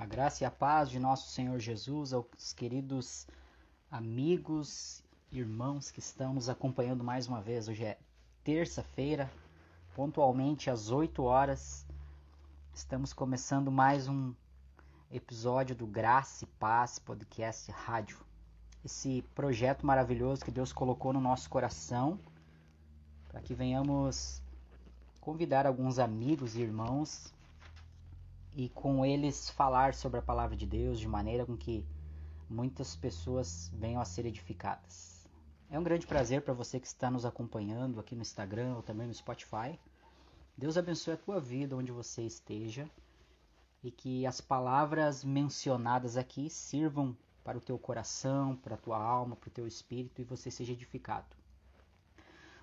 A graça e a paz de nosso Senhor Jesus aos queridos amigos, irmãos que estão nos acompanhando mais uma vez. Hoje é terça-feira, pontualmente às 8 horas. Estamos começando mais um episódio do Graça e Paz Podcast Rádio. Esse projeto maravilhoso que Deus colocou no nosso coração para que venhamos convidar alguns amigos e irmãos e com eles falar sobre a palavra de Deus de maneira com que muitas pessoas venham a ser edificadas. É um grande prazer para você que está nos acompanhando aqui no Instagram ou também no Spotify. Deus abençoe a tua vida onde você esteja e que as palavras mencionadas aqui sirvam para o teu coração, para a tua alma, para o teu espírito e você seja edificado.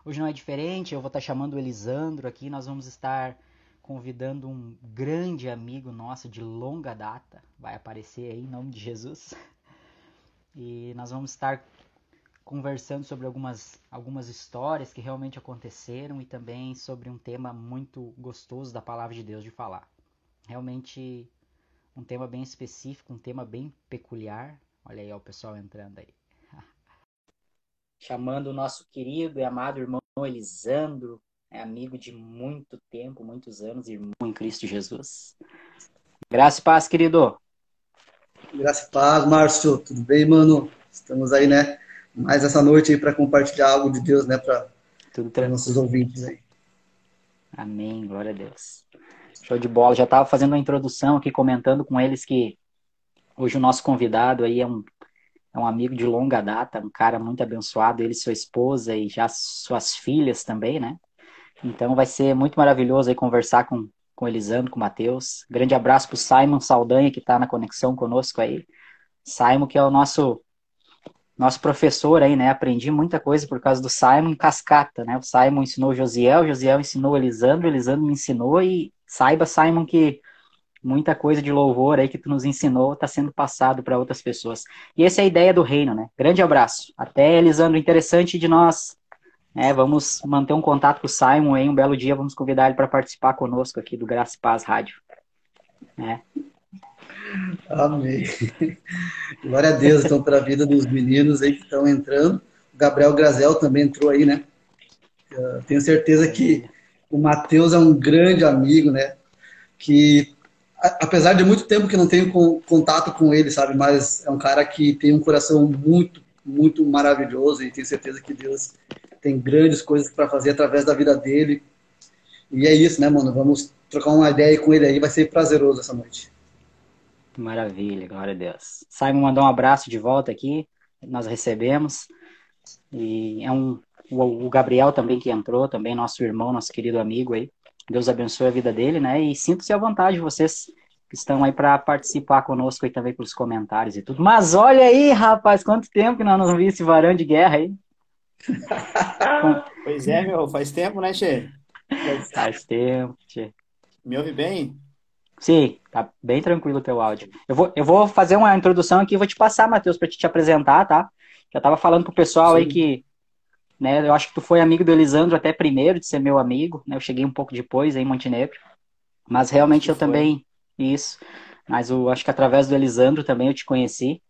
Hoje não é diferente, eu vou estar chamando o Elisandro aqui, nós vamos estar convidando um grande amigo nosso de longa data, vai aparecer aí em nome de Jesus. E nós vamos estar conversando sobre algumas, algumas histórias que realmente aconteceram e também sobre um tema muito gostoso da palavra de Deus de falar. Realmente um tema bem específico, um tema bem peculiar. Olha aí ó, o pessoal entrando aí. Chamando o nosso querido e amado irmão Elisandro é amigo de muito tempo, muitos anos, irmão em Cristo Jesus. Graça e paz, querido. Graça e paz, Márcio. Tudo bem, mano? Estamos aí, né? Mais essa noite aí para compartilhar algo de Deus, né? Para nossos ouvintes aí. Amém, glória a Deus. Show de bola. Já estava fazendo uma introdução aqui, comentando com eles que hoje o nosso convidado aí é um, é um amigo de longa data, um cara muito abençoado, ele, sua esposa e já suas filhas também, né? Então vai ser muito maravilhoso aí conversar com, com Elisandro, com o Matheus. Grande abraço para o Simon Saldanha, que está na conexão conosco aí. Simon, que é o nosso nosso professor aí, né? Aprendi muita coisa por causa do Simon Cascata, né? O Simon ensinou o Josiel, o Josiel ensinou o Elisandro, o Elisandro me ensinou e saiba, Simon, que muita coisa de louvor aí que tu nos ensinou está sendo passado para outras pessoas. E essa é a ideia do reino, né? Grande abraço. Até, Elisandro, interessante de nós é, vamos manter um contato com o Simon aí, um belo dia vamos convidar ele para participar conosco aqui do Graça e Paz Rádio. É. Amém. Glória a Deus, então, para a vida dos meninos aí que estão entrando. O Gabriel Grazel também entrou aí, né? Tenho certeza que o Matheus é um grande amigo, né? Que, apesar de muito tempo que não tenho contato com ele, sabe? Mas é um cara que tem um coração muito, muito maravilhoso e tenho certeza que Deus tem grandes coisas para fazer através da vida dele. E é isso, né, mano? Vamos trocar uma ideia com ele aí, vai ser prazeroso essa noite. Maravilha, glória a Deus. Simon mandou um abraço de volta aqui, nós recebemos. E é um o Gabriel também que entrou, também nosso irmão, nosso querido amigo aí. Deus abençoe a vida dele, né? E sinto-se à vontade, vocês que estão aí para participar conosco aí também pelos comentários e tudo. Mas olha aí, rapaz, quanto tempo que nós não vimos esse varão de guerra aí. pois é, meu, faz tempo, né, Tchê? Faz tempo, Tchê. Me ouve bem? Sim, tá bem tranquilo o teu áudio. Eu vou, eu vou fazer uma introdução aqui e vou te passar, Matheus, para te, te apresentar, tá? Já tava falando pro pessoal Sim. aí que, né, eu acho que tu foi amigo do Elisandro até primeiro de ser meu amigo, né? Eu cheguei um pouco depois aí em Montenegro. Mas realmente eu foi. também, isso. Mas eu acho que através do Elisandro também eu te conheci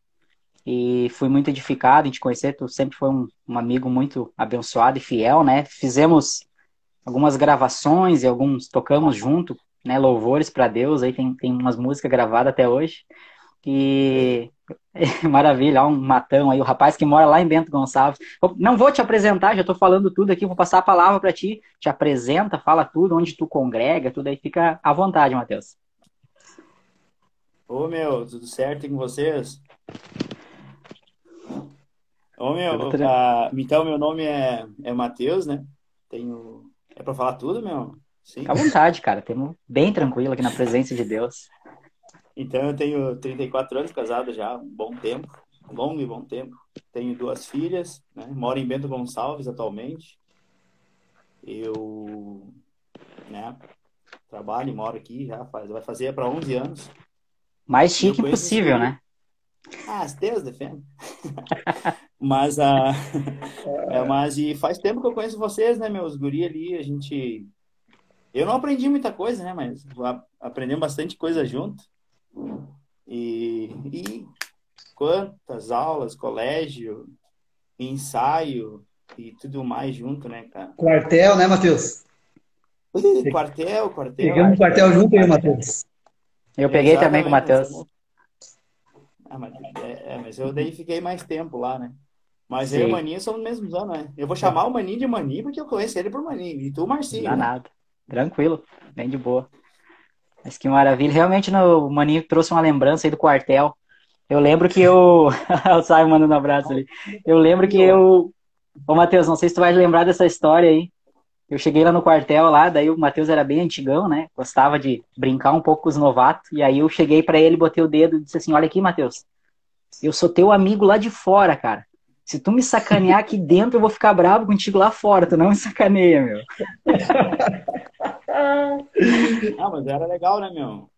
e fui muito edificado em te conhecer. Tu sempre foi um, um amigo muito abençoado e fiel, né? Fizemos algumas gravações e alguns tocamos junto, né? Louvores para Deus. Aí tem, tem umas músicas gravadas até hoje. E maravilha, um matão aí, o rapaz que mora lá em Bento Gonçalves. Não vou te apresentar, já estou falando tudo aqui, vou passar a palavra para ti. Te apresenta, fala tudo, onde tu congrega, tudo aí, fica à vontade, Matheus. Ô meu, tudo certo com vocês? Ô, meu, uh, então, meu nome é, é Matheus, né? Tenho. É pra falar tudo, meu? Sim. Fica à vontade, cara. Temos bem tranquilo aqui na presença de Deus. Então, eu tenho 34 anos, casado já um bom tempo, longo e bom tempo. Tenho duas filhas, né? Moro em Bento Gonçalves atualmente. Eu, né? Trabalho e moro aqui já faz, vai fazer para 11 anos. Mais chique impossível, né? Ah, Deus defenda. mas, a, é, mas e faz tempo que eu conheço vocês, né, meus guri ali, a gente... Eu não aprendi muita coisa, né, mas aprendemos bastante coisa junto. E, e quantas aulas, colégio, ensaio e tudo mais junto, né, cara? Quartel, né, Matheus? quartel, quartel. Pegamos quartel junto aí, Matheus. Eu peguei Exatamente, também com o Matheus. Ah, mas, é, é, mas eu daí fiquei mais tempo lá, né? Mas Sim. eu e o Maninho são do mesmo ano, né? Eu vou chamar o Maninho de Maninho porque eu conheço ele por Maninho. E tu, Marcinho. Não dá né? nada. Tranquilo. Bem de boa. Mas que maravilha. Realmente no, o Maninho trouxe uma lembrança aí do quartel. Eu lembro que eu. o Simon mandando um abraço ali. Eu lembro que eu. Ô, Matheus, não sei se tu vai lembrar dessa história aí. Eu cheguei lá no quartel lá, daí o Matheus era bem antigão, né? Gostava de brincar um pouco com os novatos. E aí eu cheguei para ele, botei o dedo e disse assim: Olha aqui, Matheus. Eu sou teu amigo lá de fora, cara. Se tu me sacanear aqui dentro, eu vou ficar bravo contigo lá fora. Tu não me sacaneia, meu. Ah, mas era legal, né, meu?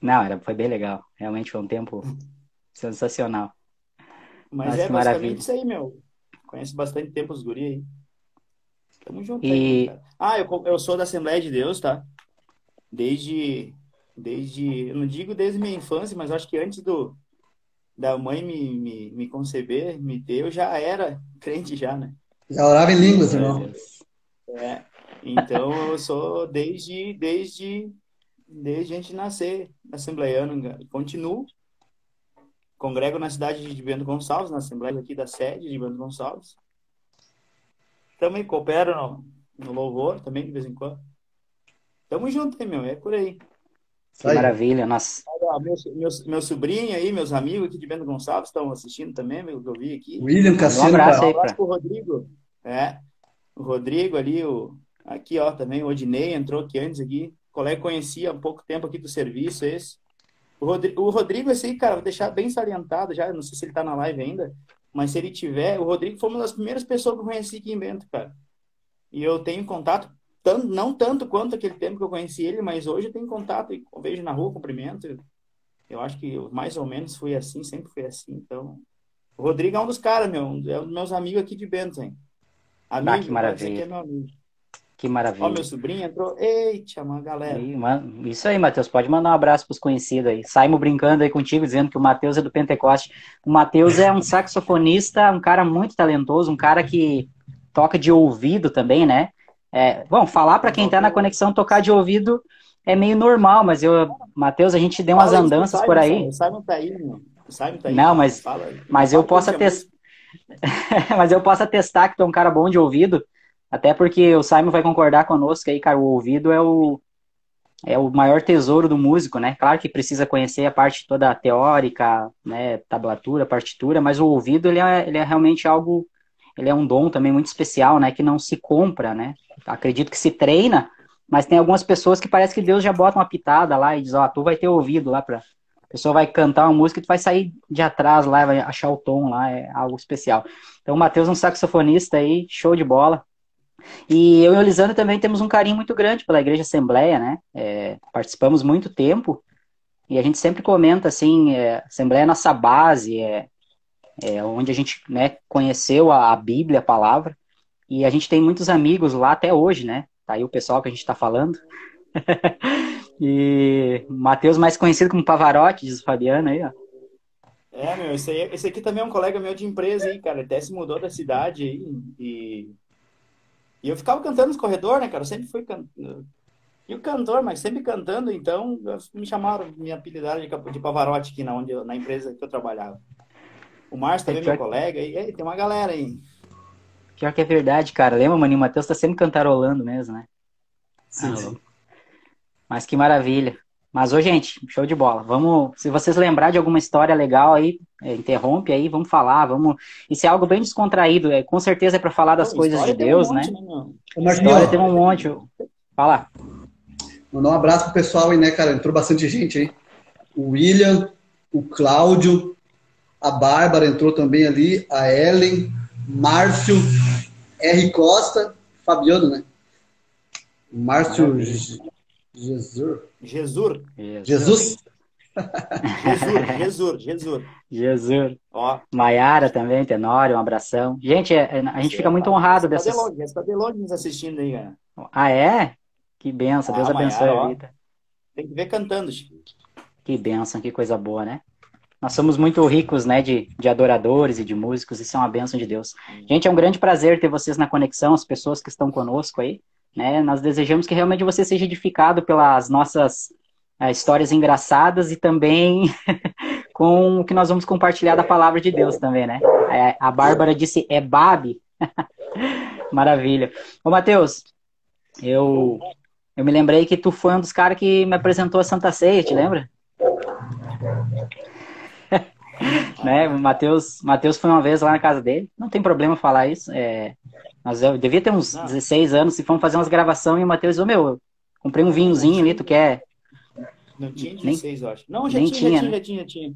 Não, era, foi bem legal. Realmente foi um tempo sensacional. Mas Nossa, é basicamente maravilha. isso aí, meu. Conhece bastante tempo os guri aí. Tamo junto e... aí, cara. Ah, eu, eu sou da Assembleia de Deus, tá? Desde, desde, eu não digo desde minha infância, mas acho que antes do, da mãe me, me, me conceber, me ter, eu já era crente já, né? Já orava em línguas, irmão. É, então eu sou desde, desde, desde a gente nascer assembleiano, continuo. Congrego na cidade de Bento Gonçalves, na Assembleia aqui da sede de Bento Gonçalves. Também coopero no, no louvor, também, de vez em quando. Tamo junto, hein, meu? É por aí. Que maravilha, nossa. Meu, meu, meu, sobrinho aí, meus amigos aqui de Bento Gonçalves estão assistindo também, meu, que eu vi aqui. William Cassiano. Um abraço, aí, um abraço pro Rodrigo. É, o Rodrigo ali, o, aqui ó, também o Odinei entrou aqui antes aqui. O colega conhecia há pouco tempo aqui do serviço esse. O Rodrigo, o Rodrigo esse aí, cara, vou deixar bem salientado já, não sei se ele tá na live ainda, mas se ele tiver, o Rodrigo foi uma das primeiras pessoas que eu conheci aqui em Bento, cara. E eu tenho contato, tanto, não tanto quanto aquele tempo que eu conheci ele, mas hoje eu tenho contato e vejo na rua, cumprimento. Eu acho que mais ou menos foi assim, sempre foi assim. Então, o Rodrigo é um dos caras, meu, é um dos meus amigos aqui de Bento, hein? Amigo, ah, que maravilha. É meu amigo. Que maravilha. Ó, meu sobrinho entrou. Eita, uma galera. Isso aí, Matheus. Pode mandar um abraço para os conhecidos aí. Saímos brincando aí contigo, dizendo que o Matheus é do Pentecoste. O Matheus é um saxofonista, um cara muito talentoso, um cara que toca de ouvido também, né? É, bom, falar para quem está na conexão, tocar de ouvido é meio normal, mas eu, Matheus, a gente deu umas andanças por aí. O Simon tá aí, meu. O Simon tá aí. Não, mas, mas eu posso atestar. mas eu posso atestar que tu é um cara bom de ouvido. Até porque o Simon vai concordar conosco aí, cara, o ouvido é o, é o maior tesouro do músico, né? Claro que precisa conhecer a parte toda teórica, né, tablatura, partitura, mas o ouvido ele é, ele é realmente algo, ele é um dom também muito especial, né, que não se compra, né? Acredito que se treina, mas tem algumas pessoas que parece que Deus já bota uma pitada lá e diz, ó, oh, tu vai ter ouvido lá para a pessoa vai cantar uma música e tu vai sair de atrás lá, vai achar o tom lá, é algo especial. Então o Matheus é um saxofonista aí, show de bola. E eu e o Lisandro também temos um carinho muito grande pela Igreja Assembleia, né? É, participamos muito tempo e a gente sempre comenta assim, é, Assembleia é nossa base, é, é onde a gente né, conheceu a, a, Bíblia, a palavra, e a gente tem muitos amigos lá até hoje, né? Tá aí o pessoal que a gente está falando. e Matheus, mais conhecido como Pavarotti, diz o Fabiano aí, ó. É, meu, esse, aí, esse aqui também é um colega meu de empresa aí, cara. Até se mudou da cidade e e eu ficava cantando nos corredores, né, cara? Eu sempre fui cantando. E o cantor, mas sempre cantando, então me chamaram, me apelidaram de, de Pavarotti aqui na, onde eu, na empresa que eu trabalhava. O Márcio também, é meu colega, e aí, tem uma galera aí. Pior que é verdade, cara. Lembra, Maninho? O Matheus tá sempre cantarolando mesmo, né? Sim, ah, sim. Mas que maravilha. Mas, ô, gente, show de bola. Vamos, se vocês lembrar de alguma história legal aí, é, interrompe aí, vamos falar, vamos. Isso é algo bem descontraído, é, com certeza é para falar das Pô, coisas de Deus, um né? Monte, né história tem um monte. Fala. Mandar um abraço pro pessoal aí, né, cara? Entrou bastante gente aí. O William, o Cláudio, a Bárbara entrou também ali, a Ellen, Márcio, R. Costa, Fabiano, né? Márcio Jesus. Jesus. Jesus. Jesus. Jesus, Jesus. Jesus. Ó. Maiara também, Tenório, um abração. Gente, é, a gente fica muito honrado dessas... Está de longe, está de longe nos assistindo aí, cara. Ah, é? Que benção, Deus ah, abençoe Maiara, a vida. Tem que ver cantando, Chico. Que benção, que coisa boa, né? Nós somos muito ricos, né, de, de adoradores e de músicos, isso é uma benção de Deus. Gente, é um grande prazer ter vocês na conexão, as pessoas que estão conosco aí, né? Nós desejamos que realmente você seja edificado pelas nossas é, histórias engraçadas e também com o que nós vamos compartilhar da palavra de Deus também, né? É, a Bárbara disse, é Babi. Maravilha. Ô, Matheus, eu, eu me lembrei que tu foi um dos caras que me apresentou a Santa Ceia, te lembra? né? O Matheus, Matheus foi uma vez lá na casa dele, não tem problema falar isso. É, mas eu devia ter uns não. 16 anos, e fomos fazer umas gravações e o Matheus disse, meu, eu comprei um vinhozinho ali, tu quer? Não tinha 16, nem, eu acho. Não, já tinha, tinha, já tinha, né? já tinha, já tinha.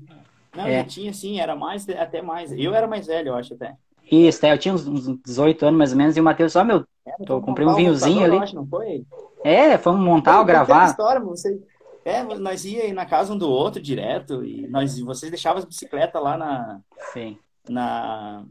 Não, é. já tinha sim, era mais, até mais. Eu era mais velho, eu acho até. Isso, é, eu tinha uns, uns 18 anos mais ou menos, e o Matheus só, meu, eu comprei um vinhozinho ali. Acho, não foi? É, fomos montar ou gravar. História, você, é, nós ia na casa um do outro direto e nós, vocês deixavam as bicicletas lá na, Sim. na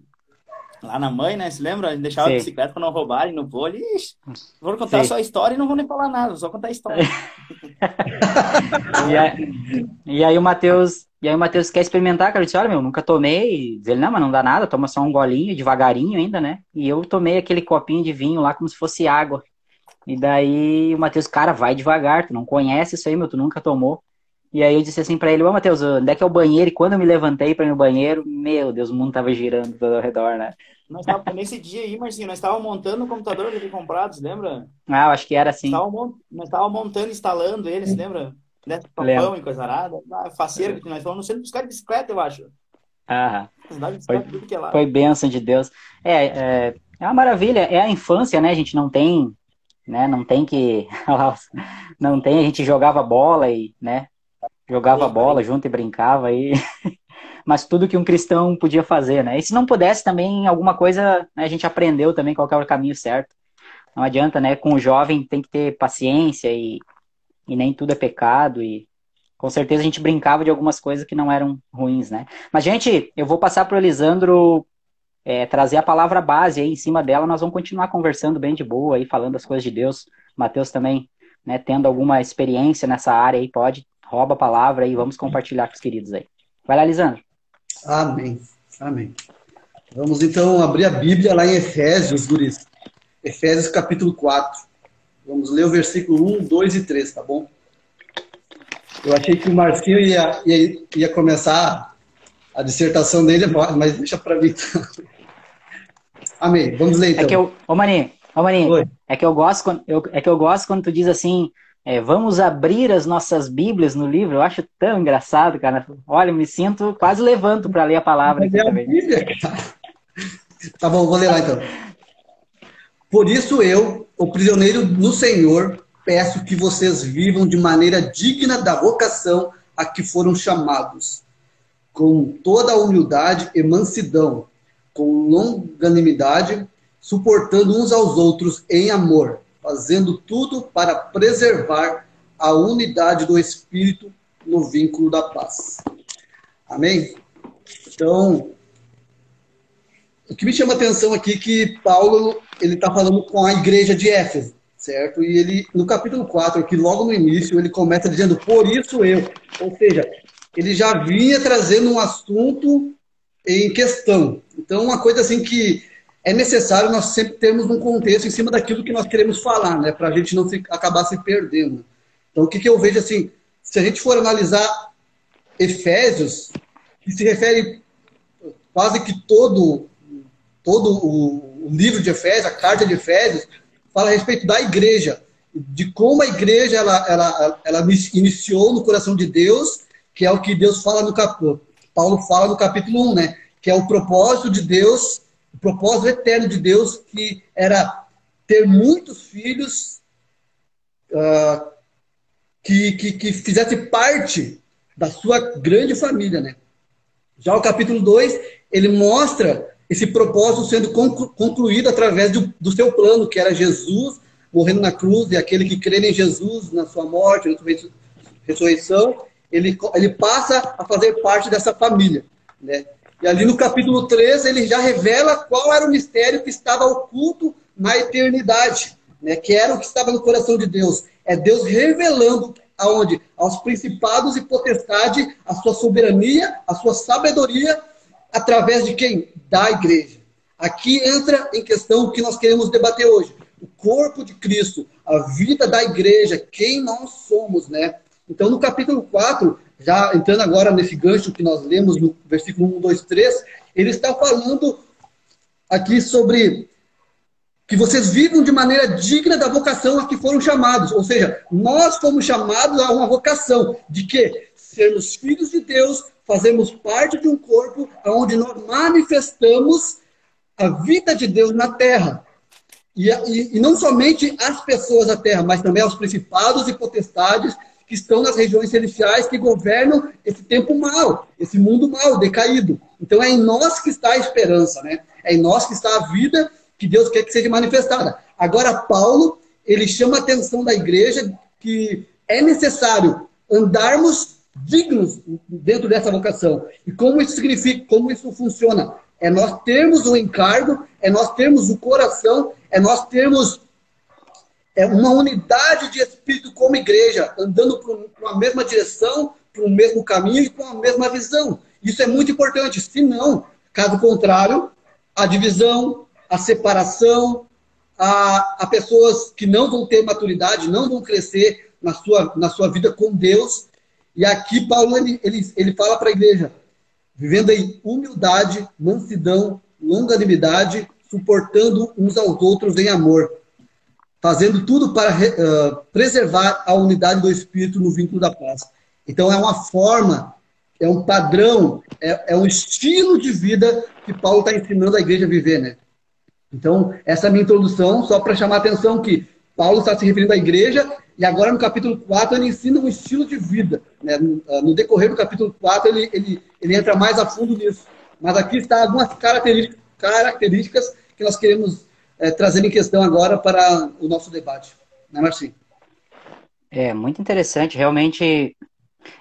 lá na mãe, né? Se lembra? Deixava Sim. a bicicleta para não roubarem no vôlei. Ixi, vou contar Sim. só a história e não vou nem falar nada, só contar a história. e, aí, e aí o Matheus, e aí o Matheus quer experimentar, cara, eu disse, olha, meu, nunca tomei. Diz ele, não, mas não dá nada, toma só um golinho, devagarinho ainda, né? E eu tomei aquele copinho de vinho lá como se fosse água. E daí o Matheus, cara, vai devagar, tu não conhece isso aí, meu, tu nunca tomou. E aí eu disse assim para ele, ô Matheus, onde é que é o banheiro? E quando eu me levantei para ir no banheiro, meu Deus, o mundo tava girando todo ao redor, né? Nós tava, nesse dia aí, Marcinho, nós estávamos montando o computador que ele comprado, você lembra? Ah, eu acho que era assim. Nós estávamos montando, instalando ele, você lembra? Papão e coisa arada. Ah, faceiro que nós fomos no centro buscar de bicicleta, eu acho. Ah, foi, é foi bênção de Deus. É, é, é uma maravilha, é a infância, né? A gente não tem, né? Não tem que, não tem, a gente jogava bola e, né? Jogava bola junto e brincava e mas tudo que um cristão podia fazer, né? E se não pudesse também alguma coisa, né, a gente aprendeu também qual é o caminho certo. Não adianta, né? Com o jovem tem que ter paciência e, e nem tudo é pecado e com certeza a gente brincava de algumas coisas que não eram ruins, né? Mas gente, eu vou passar para o Elisandro é, trazer a palavra base aí em cima dela. Nós vamos continuar conversando bem de boa aí, falando as coisas de Deus. Mateus também, né? Tendo alguma experiência nessa área aí, pode rouba a palavra e vamos compartilhar com os queridos aí. Vai lá, Lisandro. Amém. Amém. Vamos então abrir a Bíblia lá em Efésios, Guris. Efésios capítulo 4. Vamos ler o versículo 1, 2 e 3, tá bom? Eu achei que o Marcinho ia, ia, ia começar a dissertação dele, mas deixa para mim. Amém. Vamos ler então. É que eu, ô Maninho, ô Maninho, é que eu gosto quando, eu, é que eu gosto quando tu diz assim, é, vamos abrir as nossas Bíblias no livro. Eu acho tão engraçado, cara. Olha, me sinto quase levanto para ler a palavra. Aqui é Bíblia, tá bom, vou ler lá então. Por isso eu, o prisioneiro no Senhor, peço que vocês vivam de maneira digna da vocação a que foram chamados, com toda a humildade e mansidão, com longanimidade, suportando uns aos outros em amor fazendo tudo para preservar a unidade do Espírito no vínculo da paz. Amém? Então, o que me chama a atenção aqui é que Paulo ele está falando com a igreja de Éfeso, certo? E ele, no capítulo 4, aqui logo no início, ele começa dizendo, por isso eu. Ou seja, ele já vinha trazendo um assunto em questão. Então, uma coisa assim que é necessário nós sempre termos um contexto em cima daquilo que nós queremos falar, né? Para a gente não se, acabar se perdendo. Então, o que, que eu vejo assim, se a gente for analisar Efésios, que se refere quase que todo, todo o, o livro de Efésios, a carta de Efésios, fala a respeito da igreja, de como a igreja ela, ela, ela iniciou no coração de Deus, que é o que Deus fala no capítulo, Paulo fala no capítulo 1, né? Que é o propósito de Deus o propósito eterno de Deus, que era ter muitos filhos uh, que, que, que fizesse parte da sua grande família. Né? Já o capítulo 2, ele mostra esse propósito sendo concluído através do, do seu plano, que era Jesus morrendo na cruz, e aquele que crê em Jesus, na sua morte, na sua ressurreição, ele, ele passa a fazer parte dessa família. Né? E ali no capítulo 13 ele já revela qual era o mistério que estava oculto na eternidade, né? que era o que estava no coração de Deus. É Deus revelando aonde? Aos principados e potestade, a sua soberania, a sua sabedoria, através de quem? Da igreja. Aqui entra em questão o que nós queremos debater hoje. O corpo de Cristo, a vida da igreja, quem nós somos, né? Então, no capítulo 4, já entrando agora nesse gancho que nós lemos no versículo 1, 2, 3, ele está falando aqui sobre que vocês vivam de maneira digna da vocação a que foram chamados. Ou seja, nós fomos chamados a uma vocação de que sermos filhos de Deus, fazemos parte de um corpo onde nós manifestamos a vida de Deus na terra. E, e, e não somente as pessoas da terra, mas também aos principados e potestades que estão nas regiões celestiais que governam esse tempo mal, esse mundo mal, decaído. Então é em nós que está a esperança, né? É em nós que está a vida que Deus quer que seja manifestada. Agora, Paulo, ele chama a atenção da igreja que é necessário andarmos dignos dentro dessa vocação. E como isso significa, como isso funciona? É nós termos o encargo, é nós termos o coração, é nós termos é, uma unidade de espírito como igreja, andando para uma mesma direção, para o mesmo caminho e com a mesma visão. Isso é muito importante. Se não, caso contrário, a divisão, a separação, a, a pessoas que não vão ter maturidade, não vão crescer na sua, na sua vida com Deus. E aqui Paulo ele, ele, ele fala para a igreja, vivendo em humildade, mansidão, longanimidade, suportando uns aos outros em amor, fazendo tudo para uh, preservar a unidade do Espírito no vínculo da paz. Então é uma forma, é um padrão, é, é um estilo de vida que Paulo está ensinando a igreja a viver, né? Então, essa é a minha introdução, só para chamar a atenção que Paulo está se referindo à igreja, e agora no capítulo 4 ele ensina um estilo de vida. Né? No, no, decorrer do capítulo 4 ele, ele, ele entra mais a fundo nisso. Mas aqui está algumas características que nós queremos é, trazer em questão agora para o nosso debate. Né, Marcinho? É, muito interessante. Realmente,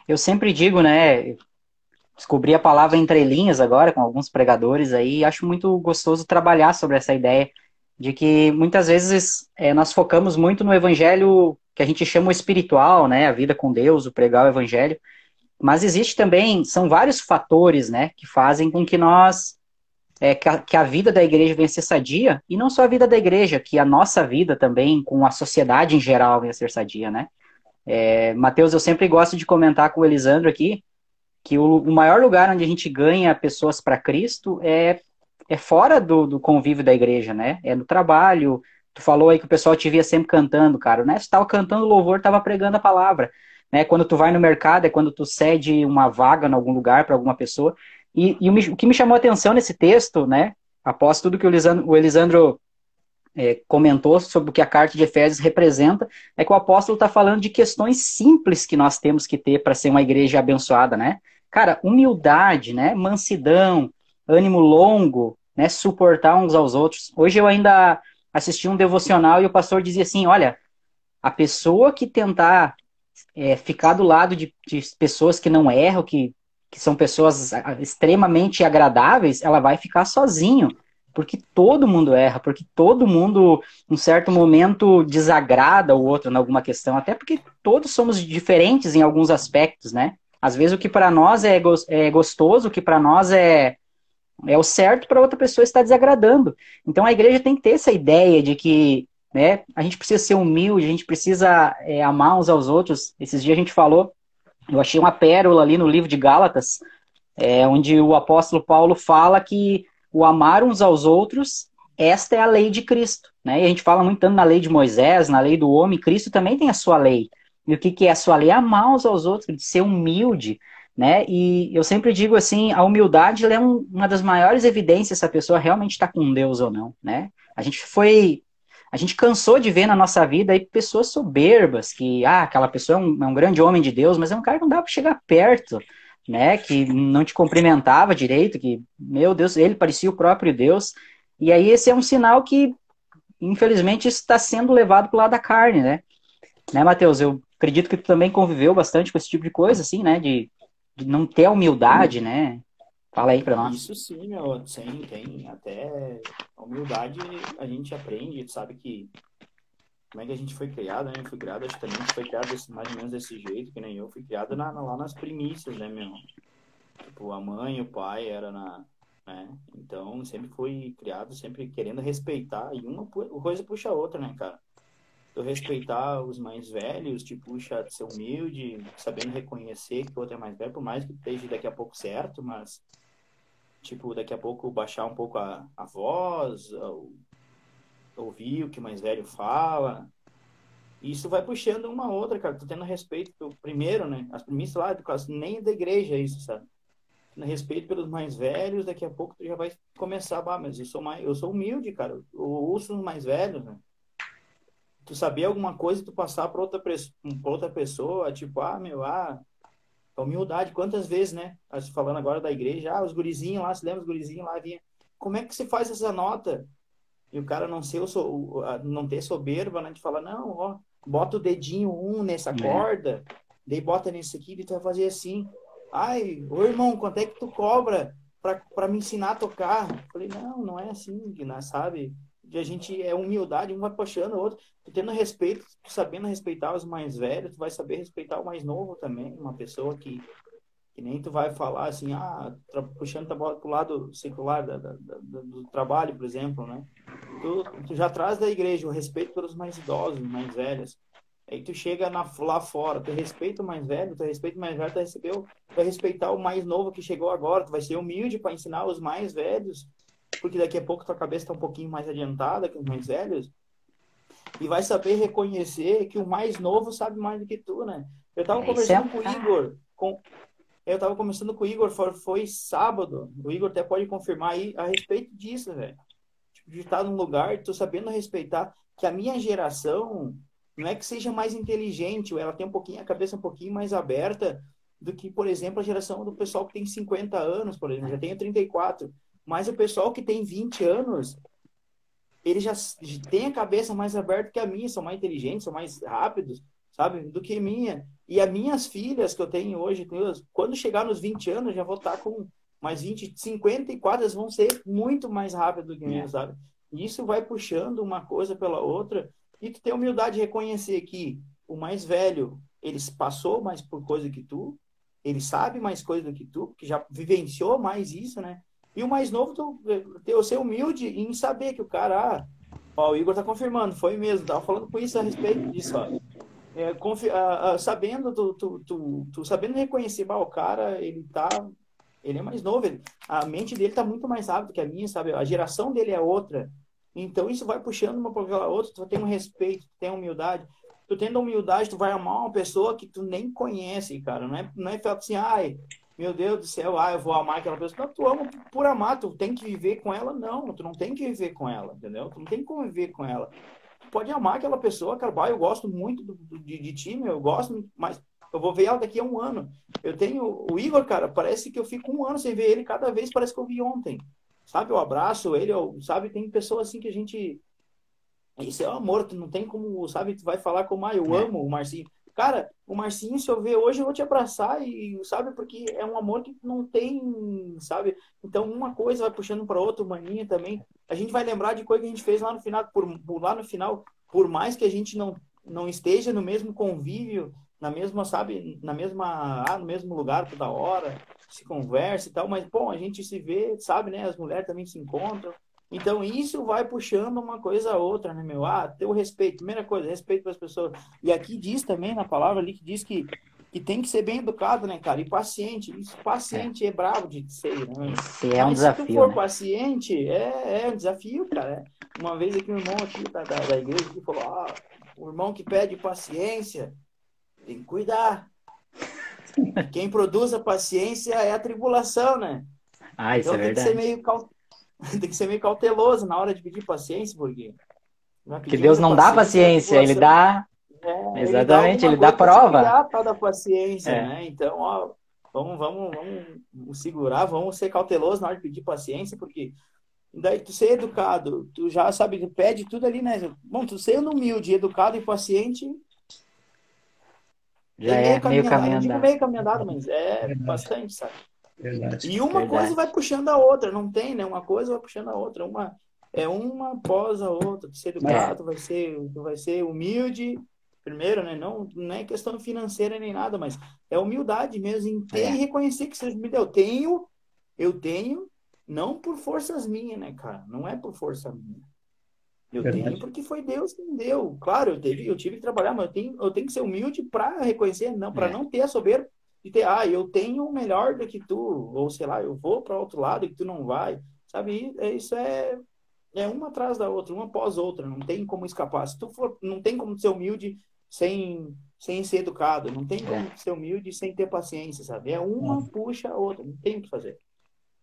eu sempre digo, né, descobri a palavra entre linhas agora com alguns pregadores aí acho muito gostoso trabalhar sobre essa ideia de que muitas vezes é, nós focamos muito no evangelho que a gente chama o espiritual, né, a vida com Deus, o pregar o evangelho, mas existe também, são vários fatores, né, que fazem com que nós, é, que, a, que a vida da igreja venha ser sadia, e não só a vida da igreja, que a nossa vida também, com a sociedade em geral, venha ser sadia, né. É, Mateus, eu sempre gosto de comentar com o Elisandro aqui, que o, o maior lugar onde a gente ganha pessoas para Cristo é, é fora do, do convívio da igreja, né? É no trabalho. Tu falou aí que o pessoal te via sempre cantando, cara, né? Você tava cantando louvor, tava pregando a palavra. Né? Quando tu vai no mercado, é quando tu cede uma vaga em algum lugar para alguma pessoa. E, e, o que me chamou a atenção nesse texto, né? Após tudo que o Elisandro, o Elisandro é, comentou sobre o que a carta de Efésios representa, é que o apóstolo está falando de questões simples que nós temos que ter para ser uma igreja abençoada, né? Cara, humildade, né? Mansidão, ânimo longo, né? Suportar uns aos outros. Hoje eu ainda assisti um devocional e o pastor dizia assim: olha, a pessoa que tentar é, ficar do lado de, de, pessoas que não erram, que, que são pessoas extremamente agradáveis, ela vai ficar sozinho. Porque todo mundo erra, porque todo mundo, em certo momento, desagrada o outro em alguma questão, até porque todos somos diferentes em alguns aspectos, né? Às vezes o que para nós é, é gostoso, o que para nós é, é o certo, para outra pessoa está desagradando. Então a igreja tem que ter essa ideia de que né, a gente precisa ser humilde, a gente precisa é, amar uns aos outros. Esses dias a gente falou, eu achei uma pérola ali no livro de Gálatas, é, onde o apóstolo Paulo fala que o amar uns aos outros, esta é a lei de Cristo. Né? E a gente fala muito tanto na lei de Moisés, na lei do homem, Cristo também tem a sua lei. E o que, que é a sua lei? Amar uns aos outros, ser humilde, né? E eu sempre digo assim, a humildade é um, uma das maiores evidências se a pessoa realmente está com Deus ou não, né? A gente foi, a gente cansou de ver na nossa vida aí pessoas soberbas, que, ah, aquela pessoa é um, é um grande homem de Deus, mas é um cara que não dá para chegar perto, né? Que não te cumprimentava direito, que, meu Deus, ele parecia o próprio Deus. E aí esse é um sinal que, infelizmente, está sendo levado para o lado da carne, né? Né, Matheus? Eu acredito que tu também conviveu bastante com esse tipo de coisa, assim, né? De, de não ter a humildade, né? Fala aí para nós. Isso sim, meu, sim, tem. Até a humildade a gente aprende, sabe que como é que a gente foi criado, né? Eu fui criado, acho que também foi criado desse, mais ou menos desse jeito, que nem eu, fui criado na, lá nas primícias, né, meu? Tipo, a mãe, o pai era na, né? Então, sempre fui criado, sempre querendo respeitar, e uma coisa puxa a outra, né, cara? Respeitar os mais velhos, te puxa a ser humilde, sabendo reconhecer que o outro é mais velho, por mais que esteja daqui a pouco certo, mas, tipo, daqui a pouco baixar um pouco a, a voz, ouvir o que o mais velho fala. Isso vai puxando uma outra, cara. Tu tendo respeito pelo primeiro, né? As primícias lá, nem da igreja é isso, sabe? Respeito pelos mais velhos, daqui a pouco tu já vai começar, ah, mas eu sou mais, eu sou humilde, cara. Eu ouço os mais velhos, né? Tu saber alguma coisa, tu passar para outra, outra pessoa, tipo, ah, meu, ah, a humildade, quantas vezes, né? Falando agora da igreja, ah, os gurizinhos lá, se lembra os gurizinhos lá, vinha. Como é que você faz essa nota? E o cara não ser não ter soberba, né? De falar, não, ó, bota o dedinho um nessa é. corda, daí bota nesse aqui e tu vai fazer assim. Ai, ô irmão, quanto é que tu cobra para me ensinar a tocar? Eu falei, não, não é assim, né, sabe? a gente é humildade, um vai puxando o outro, tendo respeito, sabendo respeitar os mais velhos, tu vai saber respeitar o mais novo também, uma pessoa que que nem tu vai falar assim, ah, puxando para o lado secular da, da, da, do trabalho, por exemplo, né? Tu, tu, já traz da igreja o respeito pelos mais idosos, mais velhos. Aí tu chega na, lá fora, tu respeita o mais velho, tu respeita o mais velho, tu recebeu, tu vai respeitar o mais novo que chegou agora, tu vai ser humilde para ensinar os mais velhos, porque daqui a pouco tua cabeça está um pouquinho mais adiantada que os mais velhos, e vai saber reconhecer que o mais novo sabe mais do que tu, né? Eu estava é, conversando é com o Igor, com, eu estava conversando com o Igor, foi, foi, sábado. O Igor até pode confirmar aí a respeito disso, velho. Tipo, de estar num lugar, tô sabendo respeitar que a minha geração não é que seja mais inteligente, ela tem um pouquinho a cabeça um pouquinho mais aberta do que, por exemplo, a geração do pessoal que tem 50 anos, por exemplo, já tenho 34. Mas o pessoal que tem 20 anos, ele já tem a cabeça mais aberta que a minha, são mais inteligentes, são mais rápidos, sabe, do que minha. E as minhas filhas que eu tenho hoje, quando chegar nos 20 anos, já vou estar com mais 20, 54, elas vão ser muito mais rápidas do que minha, é. sabe? E isso vai puxando uma coisa pela outra. E tu tem humildade de reconhecer que o mais velho, ele passou mais por coisa que tu, ele sabe mais coisa do que tu, que já vivenciou mais isso, né? E o mais novo, eu ser humilde em saber que o cara, ah, ó, o Igor tá confirmando, foi mesmo, tava falando com isso a respeito disso, ó é, uh, uh, sabendo tu, tu, tu, tu, sabendo reconhecer, bah, o cara, ele tá ele é mais novo, ele, a mente dele tá muito mais rápida que a minha, sabe? A geração dele é outra. Então isso vai puxando uma para aquela outra, tu tem um respeito, tu tem humildade. Tu tendo humildade, tu vai amar uma pessoa que tu nem conhece, cara. Não é, não é assim, ai, meu Deus do céu, ah, eu vou amar aquela pessoa. Não, tu ama por amar, tu tem que viver com ela. Não, tu não tem que viver com ela, entendeu? Tu não tem que conviver com ela pode amar aquela pessoa, cara, bah, eu gosto muito do, de, de time, eu gosto, mas eu vou ver ela daqui a um ano. Eu tenho o Igor, cara, parece que eu fico um ano sem ver ele, cada vez parece que eu vi ontem. Sabe, eu abraço ele, eu, sabe, tem pessoas assim que a gente. Isso é um amor, tu não tem como, sabe, tu vai falar como, ah, eu é. amo o Marcinho. Cara, o Marcinho, se eu ver hoje, eu vou te abraçar e, sabe, porque é um amor que não tem, sabe? Então, uma coisa vai puxando para outra, maninha também. A gente vai lembrar de coisa que a gente fez lá no final, por, lá no final, por mais que a gente não, não esteja no mesmo convívio, na mesma, sabe, na mesma, ah, no mesmo lugar toda hora, se conversa e tal, mas, bom, a gente se vê, sabe, né? As mulheres também se encontram, então, isso vai puxando uma coisa a outra, né, meu? Ah, ter o respeito. Primeira coisa, respeito para as pessoas. E aqui diz também, na palavra ali, que diz que, que tem que ser bem educado, né, cara? E paciente. Isso, paciente é, é bravo de ser, né? Esse é um Mas desafio. se tu for né? paciente, é, é um desafio, cara. Uma vez aqui, um irmão aqui da, da, da igreja que falou: ah, o irmão que pede paciência tem que cuidar. Quem produz a paciência é a tribulação, né? Ah, isso então, é tem verdade. que ser meio tem que ser meio cauteloso na hora de pedir paciência, porque. Porque Deus não dá paciência, ele dá. É, Exatamente, ele dá, ele dá prova. A tal da paciência, é. né? Então, ó, vamos, vamos, vamos segurar, vamos ser cautelosos na hora de pedir paciência, porque daí tu ser educado, tu já sabe, tu pede tudo ali, né? Bom, tu sendo humilde, educado e paciente. Já é meio caminho, andado. Meio caminho andado, mas é bastante, sabe? Verdade. E uma Verdade. coisa vai puxando a outra, não tem, né? Uma coisa vai puxando a outra. Uma, é uma após a outra. Tu ser educado, vai ser, tu vai ser humilde, primeiro, né? Não, não é questão financeira nem nada, mas é humildade mesmo em ter é. e reconhecer que seja eu tenho, eu tenho, não por forças minhas, né, cara? Não é por força minha. Eu Verdade. tenho porque foi Deus que me deu. Claro, eu, teve, eu tive que trabalhar, mas eu tenho, eu tenho que ser humilde para reconhecer, não, para é. não ter a soberba de ter, ah, eu tenho melhor do que tu, ou sei lá, eu vou para outro lado e que tu não vai. Sabe? É, isso é é uma atrás da outra, uma após outra, não tem como escapar. Se tu for, não tem como ser humilde sem sem ser educado, não tem como é. ser humilde sem ter paciência, sabe? É uma é. puxa a outra, não tem o que fazer.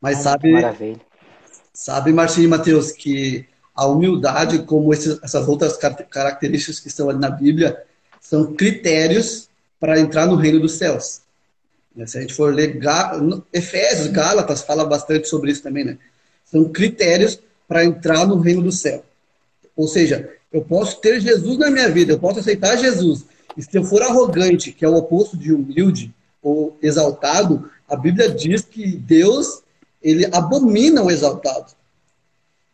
Mas sabe, Maravilha. sabe, Marcinho e Matheus, que a humildade, como esses, essas outras características que estão ali na Bíblia, são critérios para entrar no reino dos céus. Se a gente for ler Efésios, Gálatas, fala bastante sobre isso também, né? São critérios para entrar no reino do céu. Ou seja, eu posso ter Jesus na minha vida, eu posso aceitar Jesus. E se eu for arrogante, que é o oposto de humilde ou exaltado, a Bíblia diz que Deus, ele abomina o exaltado.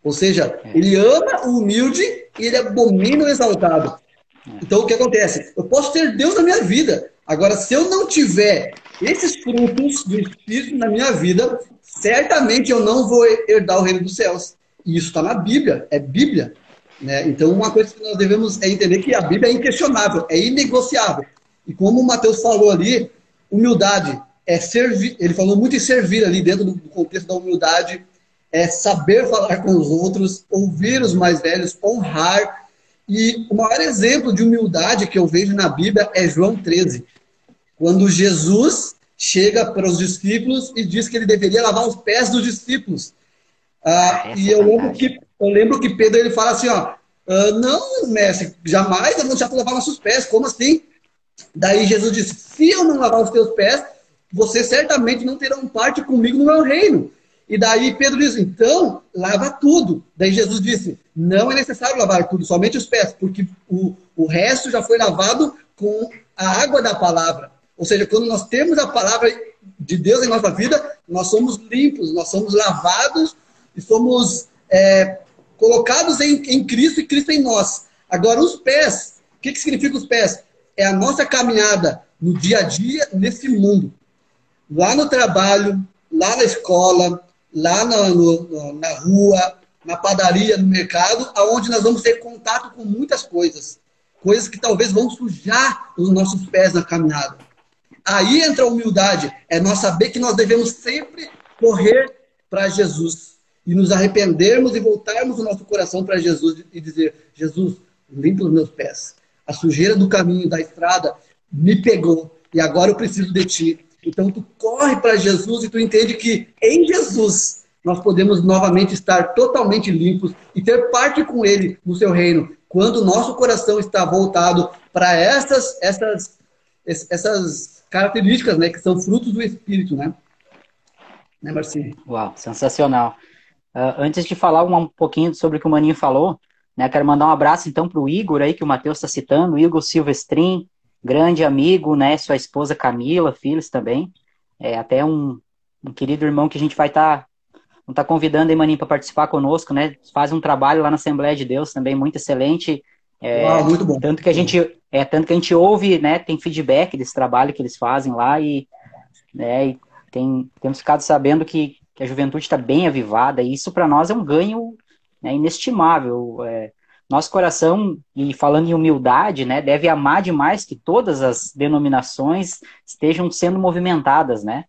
Ou seja, é. ele ama o humilde e ele abomina o exaltado. É. Então, o que acontece? Eu posso ter Deus na minha vida. Agora, se eu não tiver esses frutos do Espírito na minha vida, certamente eu não vou herdar o reino dos céus. E isso está na Bíblia, é Bíblia. Né? Então, uma coisa que nós devemos é entender que a Bíblia é inquestionável, é inegociável. E como o Mateus falou ali, humildade é servir, ele falou muito em servir ali dentro do contexto da humildade, é saber falar com os outros, ouvir os mais velhos, honrar. E o maior exemplo de humildade que eu vejo na Bíblia é João 13, quando Jesus chega para os discípulos e diz que ele deveria lavar os pés dos discípulos. Ah, ah, e eu lembro, que, eu lembro que Pedro ele fala assim, ó, ah, não, mestre, jamais eu vou deixar tu lavar nossos pés, como assim? Daí Jesus disse, se eu não lavar os teus pés, você certamente não terão parte comigo no meu reino. E daí Pedro diz, então, lava tudo. Daí Jesus disse, não é necessário lavar tudo, somente os pés, porque o, o resto já foi lavado com a água da palavra. Ou seja, quando nós temos a palavra de Deus em nossa vida, nós somos limpos, nós somos lavados e somos é, colocados em, em, Cristo e Cristo em nós. Agora, os pés, o que, que significa os pés? É a nossa caminhada no dia a dia nesse mundo. Lá no trabalho, lá na escola, lá no, na rua, na padaria, no mercado, aonde nós vamos ter contato com muitas coisas. Coisas que talvez vão sujar os nossos pés na caminhada. Aí entra a humildade. É nós saber que nós devemos sempre correr para Jesus e nos arrependermos e voltarmos o nosso coração para Jesus e dizer: Jesus, limpa os meus pés. A sujeira do caminho, da estrada, me pegou e agora eu preciso de ti. Então tu corre para Jesus e tu entende que em Jesus nós podemos novamente estar totalmente limpos e ter parte com Ele no seu reino, quando o nosso coração está voltado para essas, essas, essas características, né, que são frutos do Espírito, né? Né, Marcinho? Uau, sensacional. Uh, antes de falar um, pouquinho sobre o que o Maninho falou, né, quero mandar um abraço então para o Igor aí, que o Matheus está citando, Igor Silvestrin, grande amigo, né, sua esposa Camila, filhos também, é até um, um querido irmão que a gente vai estar tá, tá convidando aí, Maninho, para participar conosco, né, faz um trabalho lá na Assembleia de Deus também muito excelente, é, Uau, muito bom. Tanto que a gente, é, tanto que a gente ouve, né, tem feedback desse trabalho que eles fazem lá e, né, e tem, temos ficado sabendo que que a juventude está bem avivada, e isso para nós é um ganho né, inestimável. É, nosso coração, e falando em humildade, né, deve amar demais que todas as denominações estejam sendo movimentadas, né?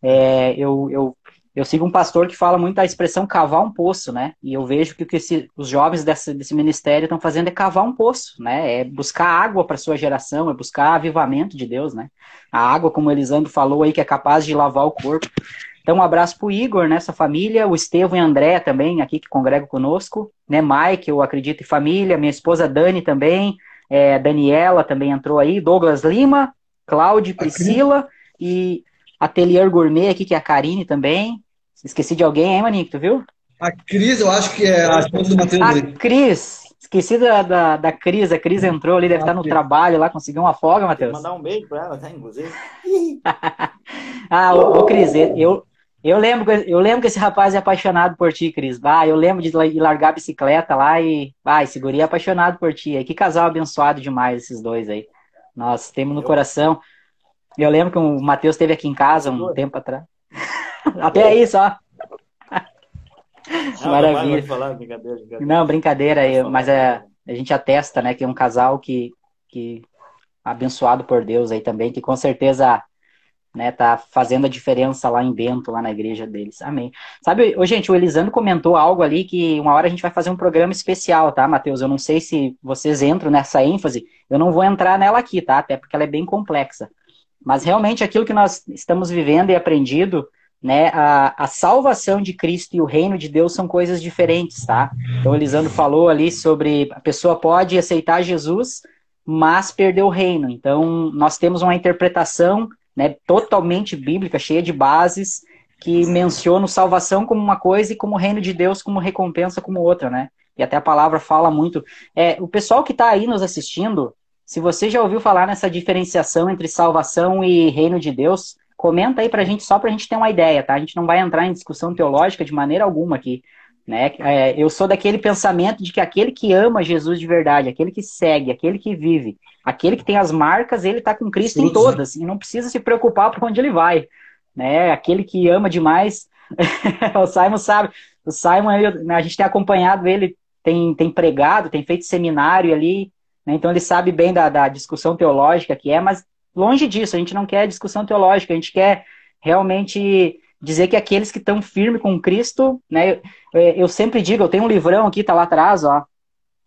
É, eu, eu, eu sigo um pastor que fala muito da expressão cavar um poço, né? E eu vejo que o que esse, os jovens desse, desse ministério estão fazendo é cavar um poço, né? É buscar água para sua geração, é buscar avivamento de Deus, né? A água, como o Elisandro falou aí, que é capaz de lavar o corpo. Então, um abraço para o Igor, nessa né, família, o Estevam e André também, aqui que congregam conosco, né, Mike, eu acredito em família, minha esposa Dani também, é, Daniela também entrou aí, Douglas Lima, Cláudio, Priscila e Atelier Gourmet aqui, que é a Karine também. Esqueci de alguém, hein, Maninho, tu viu? A Cris, eu acho que é a esposa do Matheus. A Cris, esqueci da, da, da Cris, a Cris entrou ali, deve estar no trabalho lá, conseguiu uma folga, Matheus. Mandar um beijo para ela, tá, inclusive. ah, ô, ô Cris, eu, Eu lembro, eu lembro que esse rapaz é apaixonado por ti, Cris. Ah, eu lembro de largar a bicicleta lá e. Ah, esse guri é apaixonado por ti. Que casal abençoado demais esses dois aí. Nós temos no eu... coração. Eu lembro que o Matheus esteve aqui em casa um tempo atrás. Até aí só. Não, Maravilha. Não, falar, brincadeira, brincadeira. não, brincadeira aí, mas é, a gente atesta, né, que é um casal que, que abençoado por Deus aí também, que com certeza né, tá fazendo a diferença lá em Bento, lá na igreja deles. Amém. Sabe, ô, gente, o Elisandro comentou algo ali que uma hora a gente vai fazer um programa especial, tá, Matheus? Eu não sei se vocês entram nessa ênfase, eu não vou entrar nela aqui, tá? Até porque ela é bem complexa. Mas realmente aquilo que nós estamos vivendo e aprendido, né, a, a salvação de Cristo e o reino de Deus são coisas diferentes, tá? Então, Elisandro falou ali sobre a pessoa pode aceitar Jesus, mas perder o reino. Então, nós temos uma interpretação né, totalmente bíblica, cheia de bases, que menciona salvação como uma coisa e como o reino de Deus como recompensa como outra, né? E até a palavra fala muito. É, o pessoal que está aí nos assistindo, se você já ouviu falar nessa diferenciação entre salvação e reino de Deus, comenta aí para a gente, só para a gente ter uma ideia, tá? A gente não vai entrar em discussão teológica de maneira alguma aqui. Né? É, eu sou daquele pensamento de que aquele que ama Jesus de verdade, aquele que segue, aquele que vive, aquele que tem as marcas, ele está com Cristo em todas e não precisa se preocupar por onde ele vai. Né? Aquele que ama demais, o Simon sabe, o Simon, a gente tem acompanhado ele, tem, tem pregado, tem feito seminário ali, né? então ele sabe bem da, da discussão teológica que é, mas longe disso, a gente não quer discussão teológica, a gente quer realmente dizer que aqueles que estão firmes com Cristo, né? É, eu sempre digo, eu tenho um livrão aqui, tá lá atrás, ó.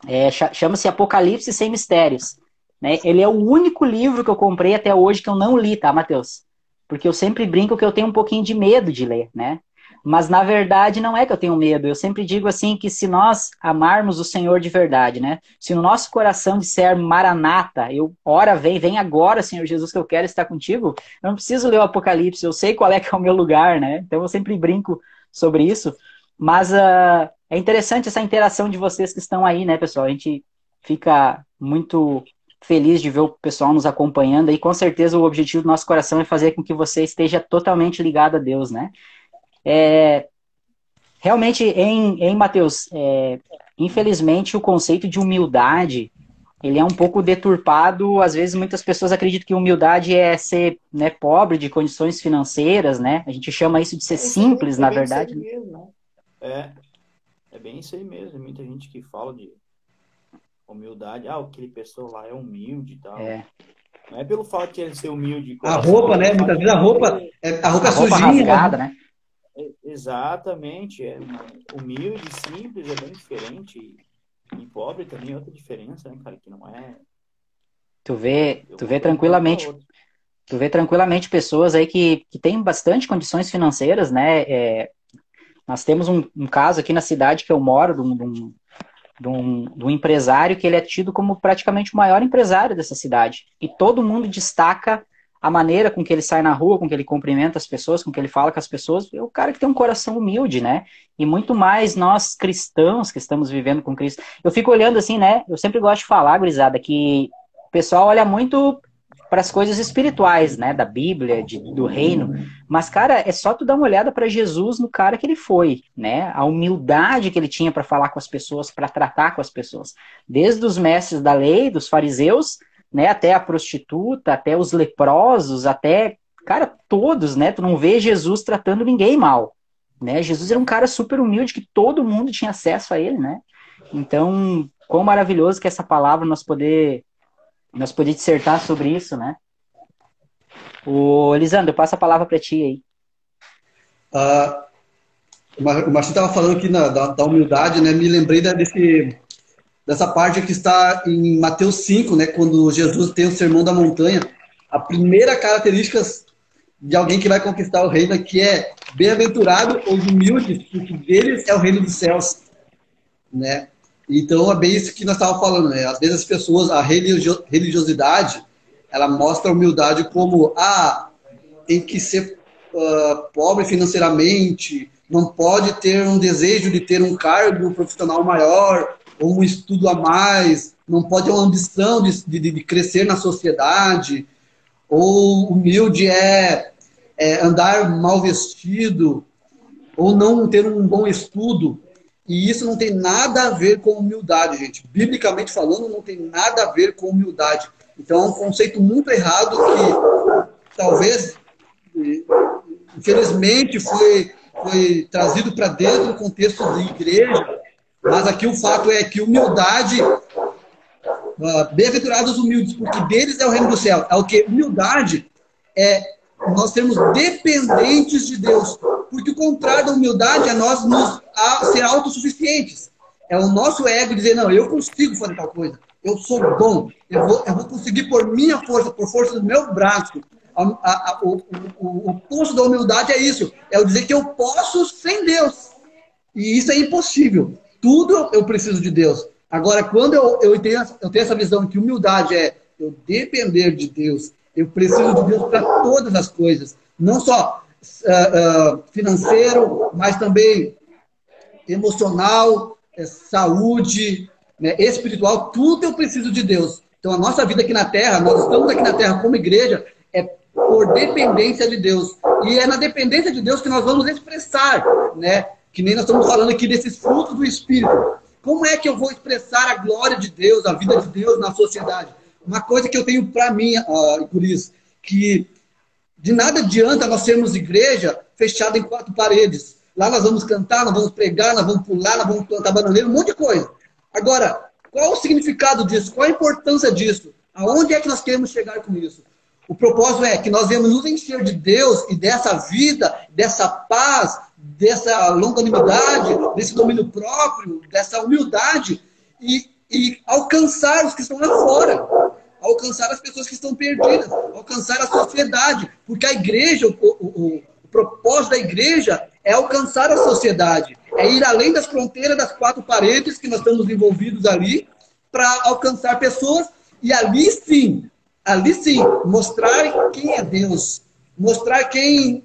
É, Chama-se Apocalipse Sem Mistérios. Né? Ele é o único livro que eu comprei até hoje que eu não li, tá, Matheus? Porque eu sempre brinco que eu tenho um pouquinho de medo de ler, né? Mas na verdade não é que eu tenho medo. Eu sempre digo assim que se nós amarmos o Senhor de verdade, né? Se no nosso coração disser Maranata, eu ora vem, vem agora, Senhor Jesus, que eu quero estar contigo. Eu não preciso ler o Apocalipse, eu sei qual é que é o meu lugar, né? Então eu sempre brinco sobre isso. Mas uh, é interessante essa interação de vocês que estão aí, né, pessoal? A gente fica muito feliz de ver o pessoal nos acompanhando e com certeza o objetivo do nosso coração é fazer com que você esteja totalmente ligado a Deus, né? É, realmente, em, em Mateus, é, infelizmente, o conceito de humildade ele é um pouco deturpado. Às vezes, muitas pessoas acreditam que humildade é ser né, pobre de condições financeiras, né? A gente chama isso de ser é, simples, é na verdade. Mesmo, né? É, é bem isso aí mesmo. Muita gente que fala de humildade. Ah, aquele pessoa lá é humilde e tal. É. Não é pelo fato de ele ser humilde. A roupa, né? Muitas vezes a roupa, é, a roupa, a roupa sujinha. Né? Rasgada, né? Exatamente. É, humilde, simples é bem diferente. E pobre também é outra diferença, né, cara? Que não é. Tu vê, tu vê tranquilamente. Tu vê tranquilamente pessoas aí que, que têm bastante condições financeiras, né? É, nós temos um, um, caso aqui na cidade que eu moro, de um, de, um, de, um, de um empresário que ele é tido como praticamente o maior empresário dessa cidade. E todo mundo destaca a maneira com que ele sai na rua, com que ele cumprimenta as pessoas, com que ele fala com as pessoas, é o cara que tem um coração humilde, né? E muito mais nós cristãos que estamos vivendo com Cristo. Eu fico olhando assim, né? Eu sempre gosto de falar, gurizada, que o pessoal olha muito para as coisas espirituais, né, da Bíblia, de, do reino. Mas cara, é só tu dar uma olhada para Jesus no cara que ele foi, né? A humildade que ele tinha para falar com as pessoas, para tratar com as pessoas, desde os mestres da lei, dos fariseus, né, até a prostituta, até os leprosos, até, cara, todos, né? Tu não vê Jesus tratando ninguém mal, né? Jesus era um cara super humilde que todo mundo tinha acesso a ele, né? Então, quão maravilhoso que essa palavra nós poder nós poder dissertar sobre isso, né? O Lisandro, passa a palavra para ti aí. Uh, o Marcinho estava falando aqui na, da, da, humildade, né? Me lembrei desse, dessa parte que está em Mateus 5, né, quando Jesus tem o sermão da montanha, a primeira característica de alguém que vai conquistar o reino que é bem-aventurado os humildes, porque deles é o reino dos céus, né? Então é bem isso que nós estávamos falando, né? Às vezes as pessoas, a religiosidade, ela mostra a humildade como ah, tem que ser uh, pobre financeiramente, não pode ter um desejo de ter um cargo profissional maior, ou um estudo a mais, não pode ter uma ambição de, de, de crescer na sociedade, ou humilde é, é, andar mal vestido, ou não ter um bom estudo. E isso não tem nada a ver com humildade, gente. Biblicamente falando, não tem nada a ver com humildade. Então é um conceito muito errado que talvez, infelizmente, foi, foi trazido para dentro do contexto de igreja. Mas aqui o fato é que humildade Uh, Bem-aventurados humildes, porque deles é o reino do céu. É o que? Humildade é nós sermos dependentes de Deus. Porque o contrário da humildade é nós nos, a, ser autossuficientes. É o nosso ego dizer, não, eu consigo fazer tal coisa. Eu sou bom. Eu vou, eu vou conseguir por minha força, por força do meu braço. A, a, o, o, o oposto da humildade é isso. É o dizer que eu posso sem Deus. E isso é impossível. Tudo eu preciso de Deus. Agora, quando eu, eu, tenho, eu tenho essa visão que humildade é eu depender de Deus, eu preciso de Deus para todas as coisas, não só uh, uh, financeiro, mas também emocional, é, saúde, né, espiritual, tudo eu preciso de Deus. Então, a nossa vida aqui na Terra, nós estamos aqui na Terra como igreja, é por dependência de Deus. E é na dependência de Deus que nós vamos expressar, né? Que nem nós estamos falando aqui desses frutos do Espírito. Como é que eu vou expressar a glória de Deus, a vida de Deus na sociedade? Uma coisa que eu tenho para mim, uh, por isso, que de nada adianta nós sermos igreja fechada em quatro paredes. Lá nós vamos cantar, nós vamos pregar, nós vamos pular, nós vamos plantar bananeira, um monte de coisa. Agora, qual o significado disso? Qual a importância disso? Aonde é que nós queremos chegar com isso? O propósito é que nós devemos nos encher de Deus e dessa vida, dessa paz, dessa longanimidade, desse domínio próprio, dessa humildade e, e alcançar os que estão lá fora, alcançar as pessoas que estão perdidas, alcançar a sociedade, porque a igreja, o, o, o propósito da igreja é alcançar a sociedade, é ir além das fronteiras das quatro paredes que nós estamos envolvidos ali, para alcançar pessoas e ali sim, ali sim, mostrar quem é Deus, mostrar quem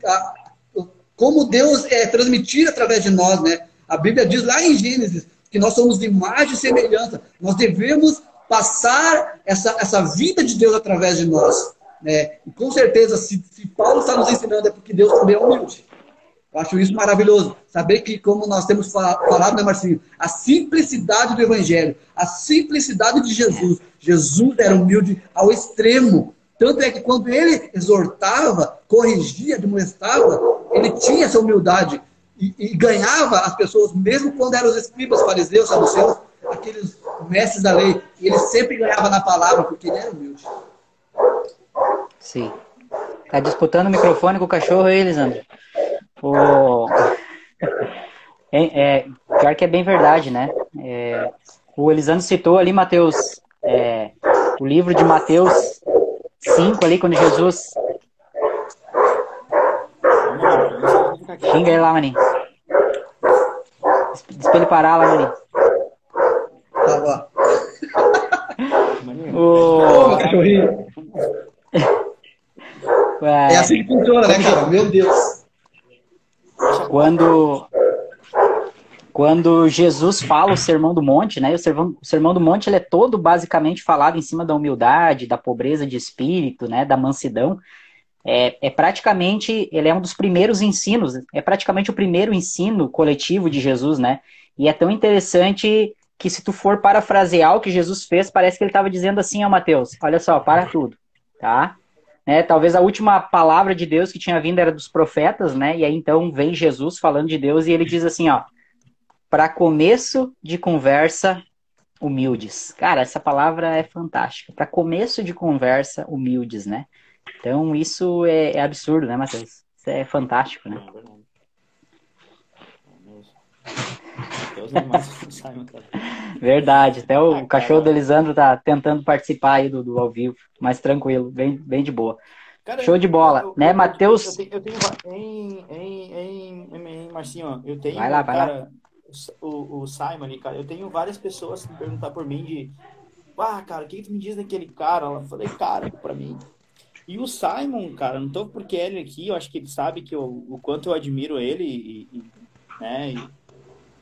como Deus é transmitido através de nós, né? A Bíblia diz lá em Gênesis que nós somos imagem e semelhança. Nós devemos passar essa, essa vida de Deus através de nós. Né? E com certeza, se, se Paulo está nos ensinando, é porque Deus também é humilde. Eu acho isso maravilhoso. Saber que, como nós temos falado, né, Marcinho? A simplicidade do Evangelho, a simplicidade de Jesus. Jesus era humilde ao extremo. Tanto é que quando ele exortava, corrigia, demonstrava, ele tinha essa humildade e, e, ganhava as pessoas, mesmo quando eram os escribas, fariseus, saduceus, aqueles mestres da lei. Ele sempre ganhava na palavra, porque ele era humilde. Sim. Tá disputando o microfone com o cachorro aí, Lisandro? O... É, é, pior que é bem verdade, né? É, o Elisandro citou ali, Mateus, é, o livro de Mateus 5 ali, quando Jesus. Xinga ele lá, maninho. Diz pra ele parar lá, maninho. Tá bom. O... cachorrinho. É assim que funciona, né, cara? Meu Deus. Quando, quando Jesus fala o Sermão do Monte, né? O Sermão, o Sermão do Monte ele é todo basicamente falado em cima da humildade, da pobreza de espírito, né? Da mansidão. É, é praticamente, ele é um dos primeiros ensinos, é praticamente o primeiro ensino coletivo de Jesus, né? E é tão interessante que se tu for parafrasear o que Jesus fez, parece que ele estava dizendo assim, ó Mateus, olha só, para tudo, tá? Né, talvez a última palavra de Deus que tinha vindo era dos profetas, né? E aí então vem Jesus falando de Deus e ele diz assim, ó, para começo de conversa, humildes. Cara, essa palavra é fantástica. Para começo de conversa, humildes, né? Então, isso é, é absurdo, né, Matheus? Isso é fantástico, né? Verdade, até o cachorro do Elisandro tá tentando participar aí do, do ao vivo, mas tranquilo, bem, bem de boa. Cara, Show de bola, eu, né, Matheus? Eu, eu, tenho, em, em, em, em, Marcinho, eu tenho, vai lá, vai cara, lá o, o Simon cara, eu tenho várias pessoas que perguntar por mim de ah, cara, o que, que tu me diz daquele cara? Eu falei, cara, pra mim. E o Simon, cara, não tô porque ele aqui, eu acho que ele sabe que eu, o quanto eu admiro ele e, e né, e,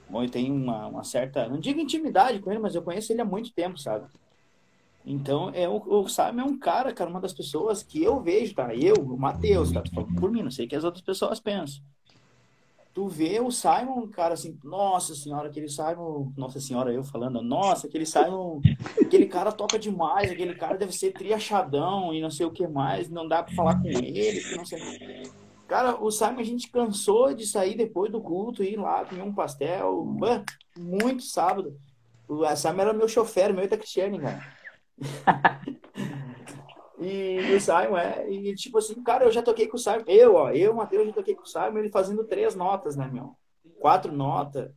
bom, eu tenho uma, uma, certa, não digo intimidade com ele, mas eu conheço ele há muito tempo, sabe? Então, é, o, o Simon é um cara, cara, uma das pessoas que eu vejo, tá? Eu, o Matheus, tá? Por mim, não sei o que as outras pessoas pensam. Tu vê o Simon, cara, assim, nossa senhora, aquele Simon, nossa senhora, eu falando, nossa, aquele Simon, aquele cara toca demais, aquele cara deve ser triachadão e não sei o que mais, não dá para falar com ele, não sei. Cara, o Simon, a gente cansou de sair depois do culto, ir lá comer um pastel, muito sábado. O Simon era meu chofer, meu da Cristiane, cara. E, o Simon é, e tipo assim, cara, eu já toquei com o Simon, eu, ó, eu, Matheus, já toquei com o Simon, ele fazendo três notas, né, meu? Quatro notas.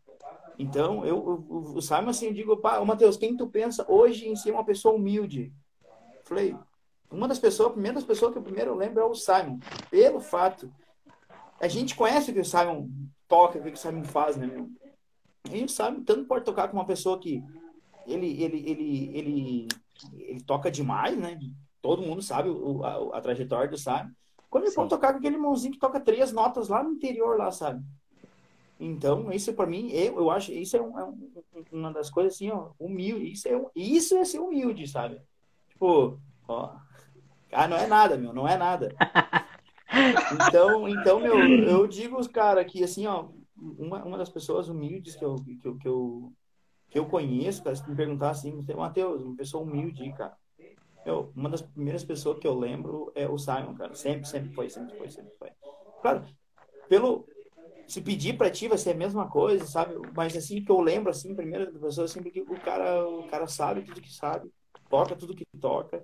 Então, eu, o, Simon, assim, eu digo, pá, Matheus, quem tu pensa hoje em ser uma pessoa humilde? Falei, uma das pessoas, a primeira das pessoas que eu primeiro lembro é o Simon, pelo fato. A gente conhece o que o Simon toca, o que o Simon faz, né, meu? E o Simon tanto pode tocar com uma pessoa que ele, ele, ele, ele, ele toca demais, né? Todo mundo sabe o, a, a, trajetória do Simon. Quando ele pode tocar com aquele mãozinho que toca três notas lá no interior, lá, sabe? Então, isso para mim, eu, eu acho, isso é, um, é um, uma das coisas assim, ó, humilde. Isso é, isso é ser humilde, sabe? Tipo, ó, ah, não é nada, meu, não é nada. Então, então meu, eu digo, cara, que assim, ó, uma, uma das pessoas humildes que eu, que eu, que eu, que eu conheço, cara, se me perguntar assim, Matheus, uma pessoa humilde, cara. Eu, uma das primeiras pessoas que eu lembro é o Simon, cara. Sempre, sempre foi, sempre foi, sempre foi. Claro, pelo. Se pedir para ti vai ser a mesma coisa, sabe? Mas assim que eu lembro, assim, primeira pessoa, sempre que o cara, o cara sabe tudo que sabe, toca tudo que toca.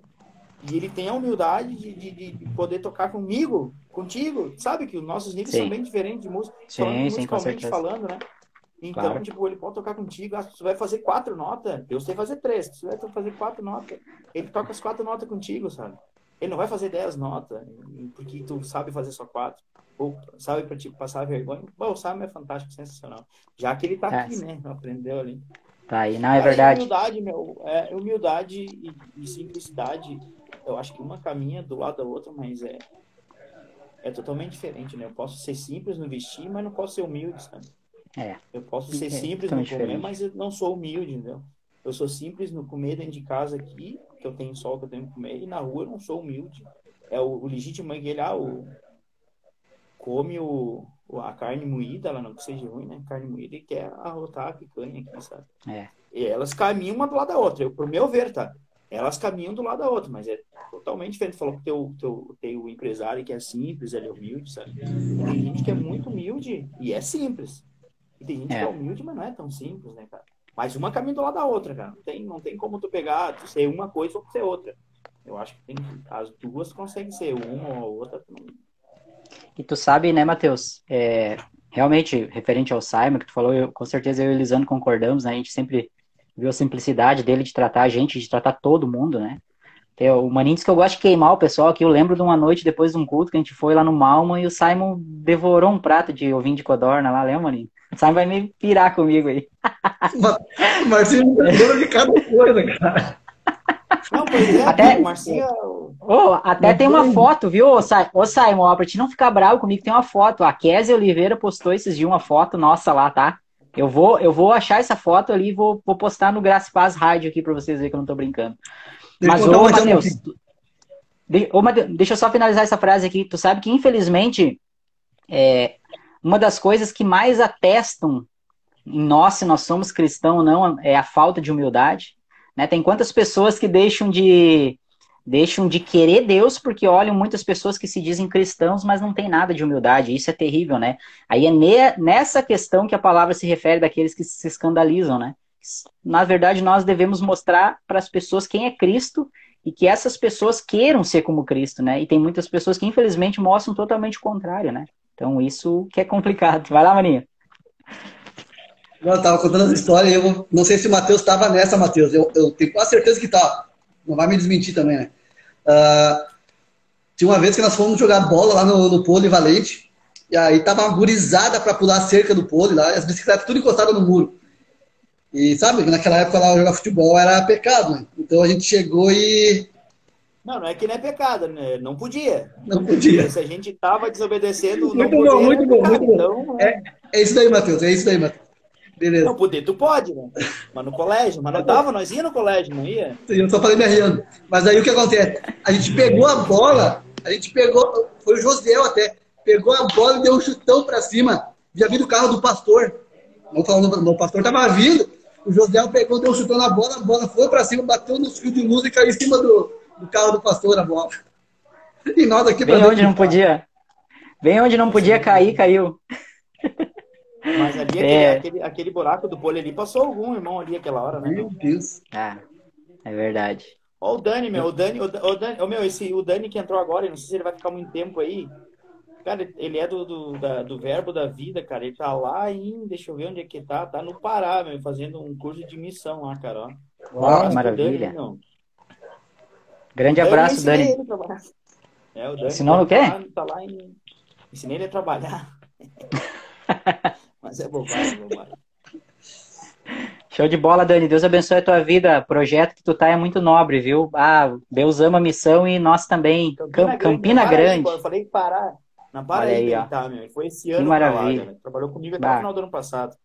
E ele tem a humildade de, de, de poder tocar comigo, contigo. Sabe que os nossos níveis sim. são bem diferentes de música, sim, musicalmente falando, né? Então, claro. tipo, ele pode tocar contigo, ah, tu vai fazer quatro notas, eu sei fazer três, tu vai fazer quatro notas, ele toca as quatro notas contigo, sabe? Ele não vai fazer dez notas, porque tu sabe fazer só quatro, ou sabe para te passar vergonha. Bom, o Simon é fantástico, sensacional. Já que ele tá é. aqui, né? Aprendeu ali. Tá aí, não é verdade. Humildade, meu, é, humildade e, e simplicidade, eu acho que uma caminha do lado da outra, mas é, é totalmente diferente, né? Eu posso ser simples no vestir, mas não posso ser humilde, sabe? É. Eu posso ser é, simples no diferente. comer, mas eu não sou humilde, entendeu? Eu sou simples no comer dentro de casa aqui, que eu tenho sol que eu tenho que comer, e na rua eu não sou humilde. É o, o legítimo é que ele, ah, o, come o, a carne moída, ela não que seja ruim, né? Carne moída e quer arrotar a picanha aqui, sabe? É. E elas caminham uma do lado da outra, eu, pro meu ver, tá? Elas caminham do lado da outra, mas é totalmente diferente. Falou que teu, teu, tem o empresário que é simples, ele é humilde, sabe? Tem gente que é muito humilde e é simples. E tem gente é. que é humilde, mas não é tão simples, né, cara? Mas uma caminha do lado da outra, cara. Não tem, não tem como tu pegar, tu ser uma coisa ou ser outra. Eu acho que tem, as duas conseguem ser uma ou outra. E tu sabe, né, Matheus? É, realmente, referente ao Simon, que tu falou, eu, com certeza eu e o Elisandro concordamos, né? A gente sempre viu a simplicidade dele de tratar a gente, de tratar todo mundo, né? Tem, o disse que eu gosto de queimar o pessoal aqui. Eu lembro de uma noite depois de um culto que a gente foi lá no Malma e o Simon devorou um prato de ovinho de codorna lá, lembra, Maninho? O Simon vai me pirar comigo aí. Marcinho lembra de cada coisa, cara. Não, pois é, até, Marcinho... Oh, até tem uma foto, viu, ô, ô Simon, ó, pra te não ficar bravo comigo, tem uma foto. A Kézia Oliveira postou esses dias uma foto nossa lá, tá? Eu vou, eu vou achar essa foto ali e vou, vou postar no Graça Paz Rádio aqui pra vocês verem que eu não tô brincando. Mas, ô, Matheus, de, ô, Mateus, deixa eu só finalizar essa frase aqui. Tu sabe que, infelizmente, é, uma das coisas que mais atestam em nós, se nós somos cristãos ou não, é a falta de humildade. Né? Tem quantas pessoas que deixam de deixam de querer Deus porque olham muitas pessoas que se dizem cristãos, mas não tem nada de humildade. Isso é terrível, né? Aí é ne, nessa questão que a palavra se refere daqueles que se escandalizam, né? Na verdade, nós devemos mostrar para as pessoas quem é Cristo e que essas pessoas queiram ser como Cristo, né? E tem muitas pessoas que infelizmente mostram totalmente o contrário, né? Então isso que é complicado. Vai lá, Maninha. Eu estava contando essa história e eu não sei se o Matheus estava nessa, Matheus. Eu, eu, tenho quase certeza que tá. Não vai me desmentir também, né? Uh, tinha uma vez que nós fomos jogar bola lá no, no Poli Valente. E aí tava uma gurizada para pular a cerca do pole lá, as bicicletas tudo encostadas no muro. E sabe, naquela época lá jogar futebol era pecado, né? Então a gente chegou e não, não é que não é pecado, né? Não podia. Não podia. Se a gente estava desobedecendo, muito bom, muito bom, muito bom. Então, é, é isso daí, Matheus, é isso daí, Matheus. Beleza. Não, poder tu pode, né? Mas no colégio, mas não tava, nós ia no colégio, não ia? Sim, eu só falei me rindo. Mas aí o que acontece? A gente pegou a bola, a gente pegou, foi o Josiel até, pegou a bola e deu um chutão pra cima. já vi do carro do pastor. Não falando, o pastor estava vindo, o José pegou, deu um chutão na bola, a bola foi para cima, bateu nos fios de luz e caiu em cima do, do carro do pastor a bola. E nós aqui Bem onde não podia. Bem onde não podia cair, caiu. Mas ali, é... aquele, aquele, aquele, buraco do bolho ali, passou algum irmão ali aquela hora, né? Meu Deus. Ah, é verdade. Ó o Dani, meu, o Dani, o, o Dani, o meu, esse, o Dani que entrou agora, não sei se ele vai ficar muito tempo aí. Cara, ele é do, do, da, do verbo da vida, cara. Ele tá lá em, deixa eu ver onde é que tá, tá no Pará, meu, fazendo um curso de missão lá, cara, ó. Uau, maravilha. Dani, Grande abraço, Dani. É, o Dani. Ensinou no quê? Tá lá em... Ensinei ele a trabalhar. Mas é bobagem, bobagem. Show de bola, Dani. Deus abençoe a tua vida. O projeto que tu tá é muito nobre, viu? Ah, Deus ama a missão e nós também. Campina, Campina Grande. Grande. eu falei parar. Na Paraíba aí, tá, meu. Foi esse ano que maravilha. Lá, Trabalhou comigo até bah. o final do ano passado.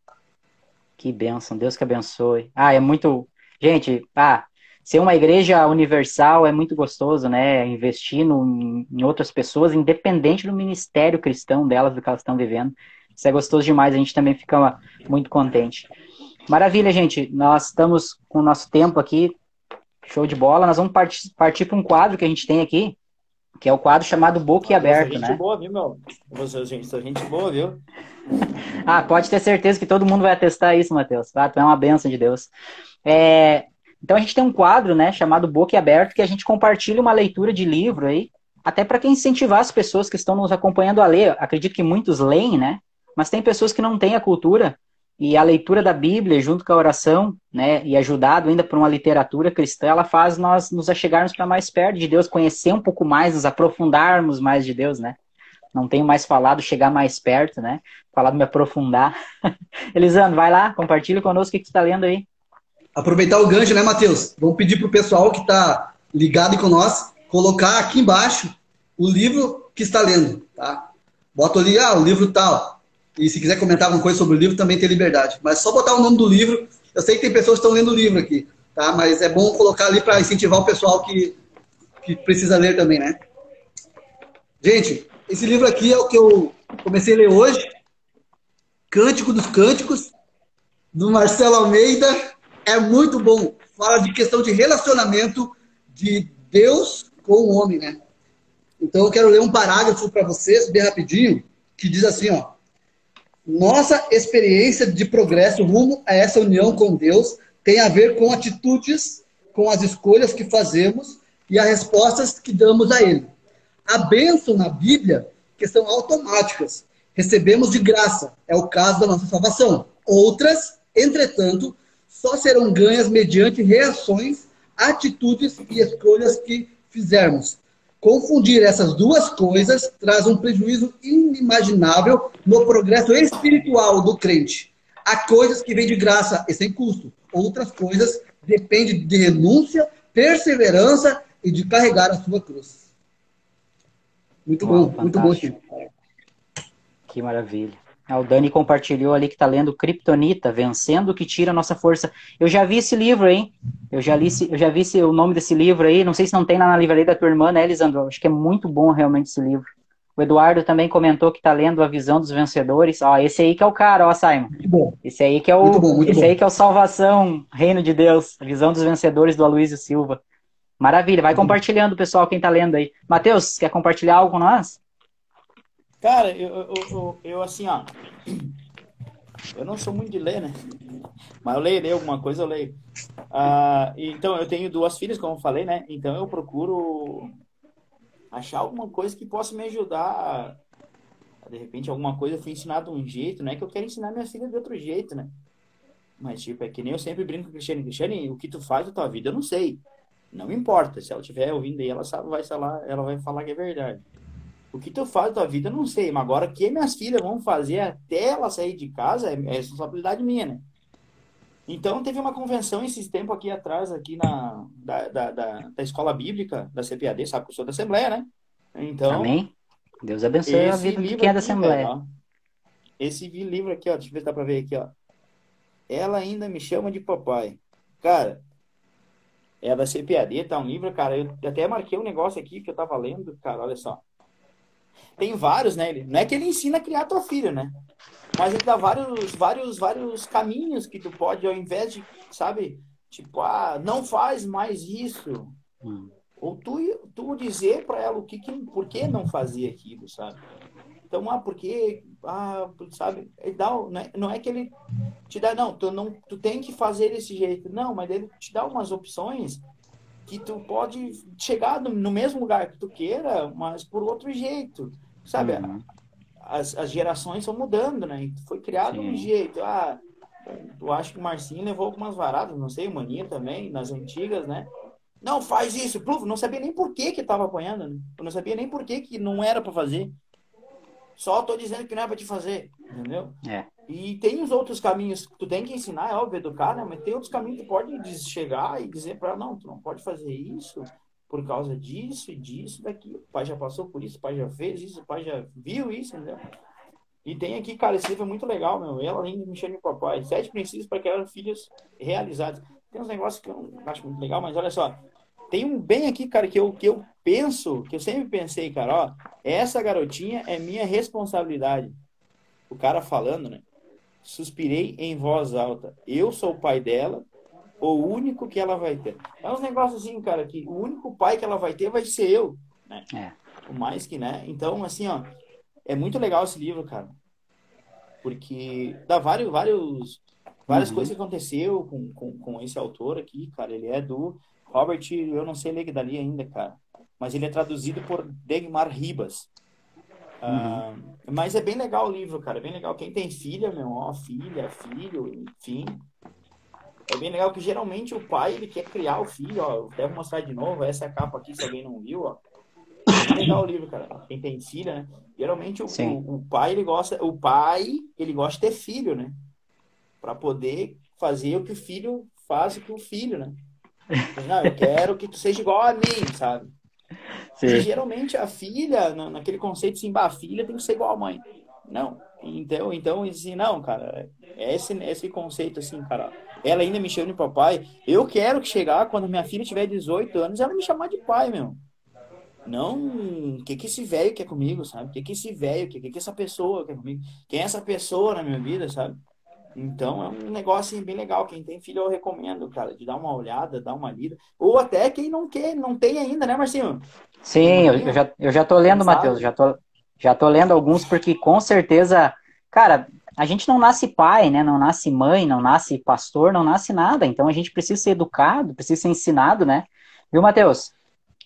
Que bênção. Deus que abençoe. Ah, é muito... Gente, ah, ser uma igreja universal é muito gostoso, né? Investir no, em outras pessoas, independente do ministério cristão delas, do que elas estão vivendo. Isso é gostoso demais, a gente também fica muito contente. Maravilha, gente. Nós estamos com o nosso tempo aqui. Show de bola. Nós vamos partir, partir para um quadro que a gente tem aqui, que é o quadro chamado Book Aberto, gente né? Gente boa, viu, meu? Você, gente, sou gente boa, viu? ah, pode ter certeza que todo mundo vai atestar isso, Matheus. Ah, tu é uma benção de Deus. É... Então a gente tem um quadro, né, chamado Book Aberto, que a gente compartilha uma leitura de livro aí, até para incentivar as pessoas que estão nos acompanhando a ler. Acredito que muitos leem, né? Mas tem pessoas que não têm a cultura e a leitura da Bíblia, junto com a oração, né, e ajudado ainda por uma literatura cristã, ela faz nós nos achegarmos para mais perto de Deus, conhecer um pouco mais, nos aprofundarmos mais de Deus, né? Não tenho mais falado chegar mais perto, né? Falado me aprofundar. Elisandro, vai lá, compartilha conosco o que, que você está lendo aí. Aproveitar o gancho, né, Matheus? Vamos pedir para o pessoal que está ligado com nós colocar aqui embaixo o livro que está lendo, tá? Bota ali, ah, o livro tal e se quiser comentar alguma coisa sobre o livro, também tem liberdade. Mas só botar o nome do livro. Eu sei que tem pessoas que estão lendo o livro aqui, tá? Mas é bom colocar ali para incentivar o pessoal que, que precisa ler também, né? Gente, esse livro aqui é o que eu comecei a ler hoje. Cântico dos Cânticos, do Marcelo Almeida. É muito bom. Fala de questão de relacionamento de Deus com o homem, né? Então eu quero ler um parágrafo para vocês, bem rapidinho, que diz assim, ó. Nossa experiência de progresso rumo a essa união com Deus tem a ver com atitudes, com as escolhas que fazemos e as respostas que damos a Ele. A bênção na Bíblia, que são automáticas, recebemos de graça, é o caso da nossa salvação. Outras, entretanto, só serão ganhas mediante reações, atitudes e escolhas que fizermos. Confundir essas duas coisas traz um prejuízo inimaginável no progresso espiritual do crente. Há coisas que vêm de graça e sem custo. Outras coisas dependem de renúncia, perseverança e de carregar a sua cruz. Muito bom, muito bom, Chico. Que maravilha. Ah, o Dani compartilhou ali que está lendo Kryptonita, Vencendo o que tira a nossa força. Eu já vi esse livro, hein? Eu já, li, eu já vi esse, o nome desse livro aí. Não sei se não tem lá na livraria da tua irmã, né, Elisandro? Acho que é muito bom realmente esse livro. O Eduardo também comentou que está lendo A Visão dos Vencedores. Ó, esse aí que é o cara, ó, Simon. Muito bom. Esse aí que é o, muito bom, muito esse bom. aí que é o Salvação, Reino de Deus. A Visão dos Vencedores do Aloysio Silva. Maravilha. Vai compartilhando, pessoal, quem está lendo aí. Matheus, quer compartilhar algo com nós? Cara, eu, eu, eu, eu, assim, ó. Eu não sou muito de ler, né? Mas eu leio, leio alguma coisa, eu leio. Ah, então, eu tenho duas filhas, como eu falei, né? Então, eu procuro achar alguma coisa que possa me ajudar. De repente, alguma coisa eu fui ensinado de um jeito, não é que eu quero ensinar minha filha de outro jeito, né? Mas, tipo, é que nem eu sempre brinco com o Cristiane. Cristiane, o que tu faz da tua vida, eu não sei. Não importa. Se ela estiver ouvindo aí, ela sabe, vai falar, ela vai falar que é verdade. O que tu faz da tua vida, eu não sei. Mas agora, o que minhas filhas vão fazer até ela sair de casa é, é responsabilidade minha, né? Então, teve uma convenção esses tempos aqui atrás, aqui na, da, da, da, da escola bíblica, da CPAD, sabe que eu sou da Assembleia, né? Então... Amém. Deus abençoe a vida de quem é da Assembleia. Aqui, esse livro aqui, ó, deixa eu ver se dá pra ver aqui, ó. Ela ainda me chama de papai. Cara, é da CPAD, tá um livro, cara. Eu até marquei um negócio aqui que eu tava lendo, cara, olha só tem vários, né? Ele, não é que ele ensina a criar tua filha, né? Mas ele dá vários, vários, vários caminhos que tu pode, ao invés de, sabe, tipo, ah, não faz mais isso. Hum. Ou tu, tu dizer para ela o que, que, por que não fazer aquilo, sabe? Então, ah, porque, ah, sabe, ele dá, não, é, não é que ele te dá, não, tu não, tu tem que fazer desse jeito. Não, mas ele te dá umas opções que tu pode chegar no, mesmo lugar que tu queira, mas por outro jeito, sabe? Uhum. As, as gerações estão mudando, né? Foi criado Sim. um jeito, ah, eu acho que o Marcinho levou algumas varadas, não sei, o Mania também, nas antigas, né? Não, faz isso. Pluf, não sabia nem por que que tava apanhando, né? Eu não sabia nem por que que não era para fazer. Só tô dizendo que não é para te fazer, entendeu? É. E tem os outros caminhos que tu tem que ensinar, é óbvio, educar, né? Mas tem outros caminhos que tu pode chegar e dizer para não, tu não pode fazer isso por causa disso e disso, daqui. O pai já passou por isso, o pai já fez isso, o pai já viu isso, entendeu? E tem aqui, cara, esse livro é muito legal, meu. Ela ainda me chama de papai. Sete princípios para criar filhos realizados. Tem uns negócios que eu acho muito legal, mas olha só. Tem um bem aqui, cara, que eu, que eu penso, que eu sempre pensei, cara, ó, essa garotinha é minha responsabilidade. O cara falando, né? Suspirei em voz alta. Eu sou o pai dela, o único que ela vai ter. É uns negócios assim, cara, que o único pai que ela vai ter vai ser eu, né? É. O mais que, né? Então, assim, ó, é muito legal esse livro, cara. Porque dá vários, vários várias uhum. coisas que aconteceu com, com, com esse autor aqui, cara. Ele é do Robert, eu não sei ler dali ainda, cara. Mas ele é traduzido por Degmar Ribas. Uhum. Uh, mas é bem legal o livro, cara. É bem legal. Quem tem filha, meu, ó, filha, filho, enfim. É bem legal que geralmente o pai ele quer criar o filho, ó. Deve mostrar de novo. Essa é a capa aqui, se alguém não viu, ó. É bem legal o livro, cara. Quem tem filha, né? Geralmente o, o, o, pai ele gosta, o pai ele gosta de ter filho, né? Para poder fazer o que o filho faz com o filho, né? Não, eu quero que tu seja igual a mim, sabe? Sim. Geralmente a filha, naquele conceito assim, a filha tem que ser igual a mãe. Não. Então, então assim, não, cara, é esse, esse conceito assim, cara. Ela ainda me chama de papai. Eu quero que chegar quando minha filha tiver 18 anos, ela me chamar de pai, meu. Não, o que que esse velho quer comigo, sabe? O que que esse velho, o que que essa pessoa quer comigo? Quem é essa pessoa na minha vida, sabe? Então é um negócio assim, bem legal. Quem tem filho eu recomendo, cara, de dar uma olhada, dar uma lida. Ou até quem não quer, não tem ainda, né, Marcinho? Sim, eu, eu, já, eu já tô lendo, Matheus. Já tô, já tô lendo alguns, porque com certeza, cara, a gente não nasce pai, né? Não nasce mãe, não nasce pastor, não nasce nada. Então a gente precisa ser educado, precisa ser ensinado, né? Viu, Matheus?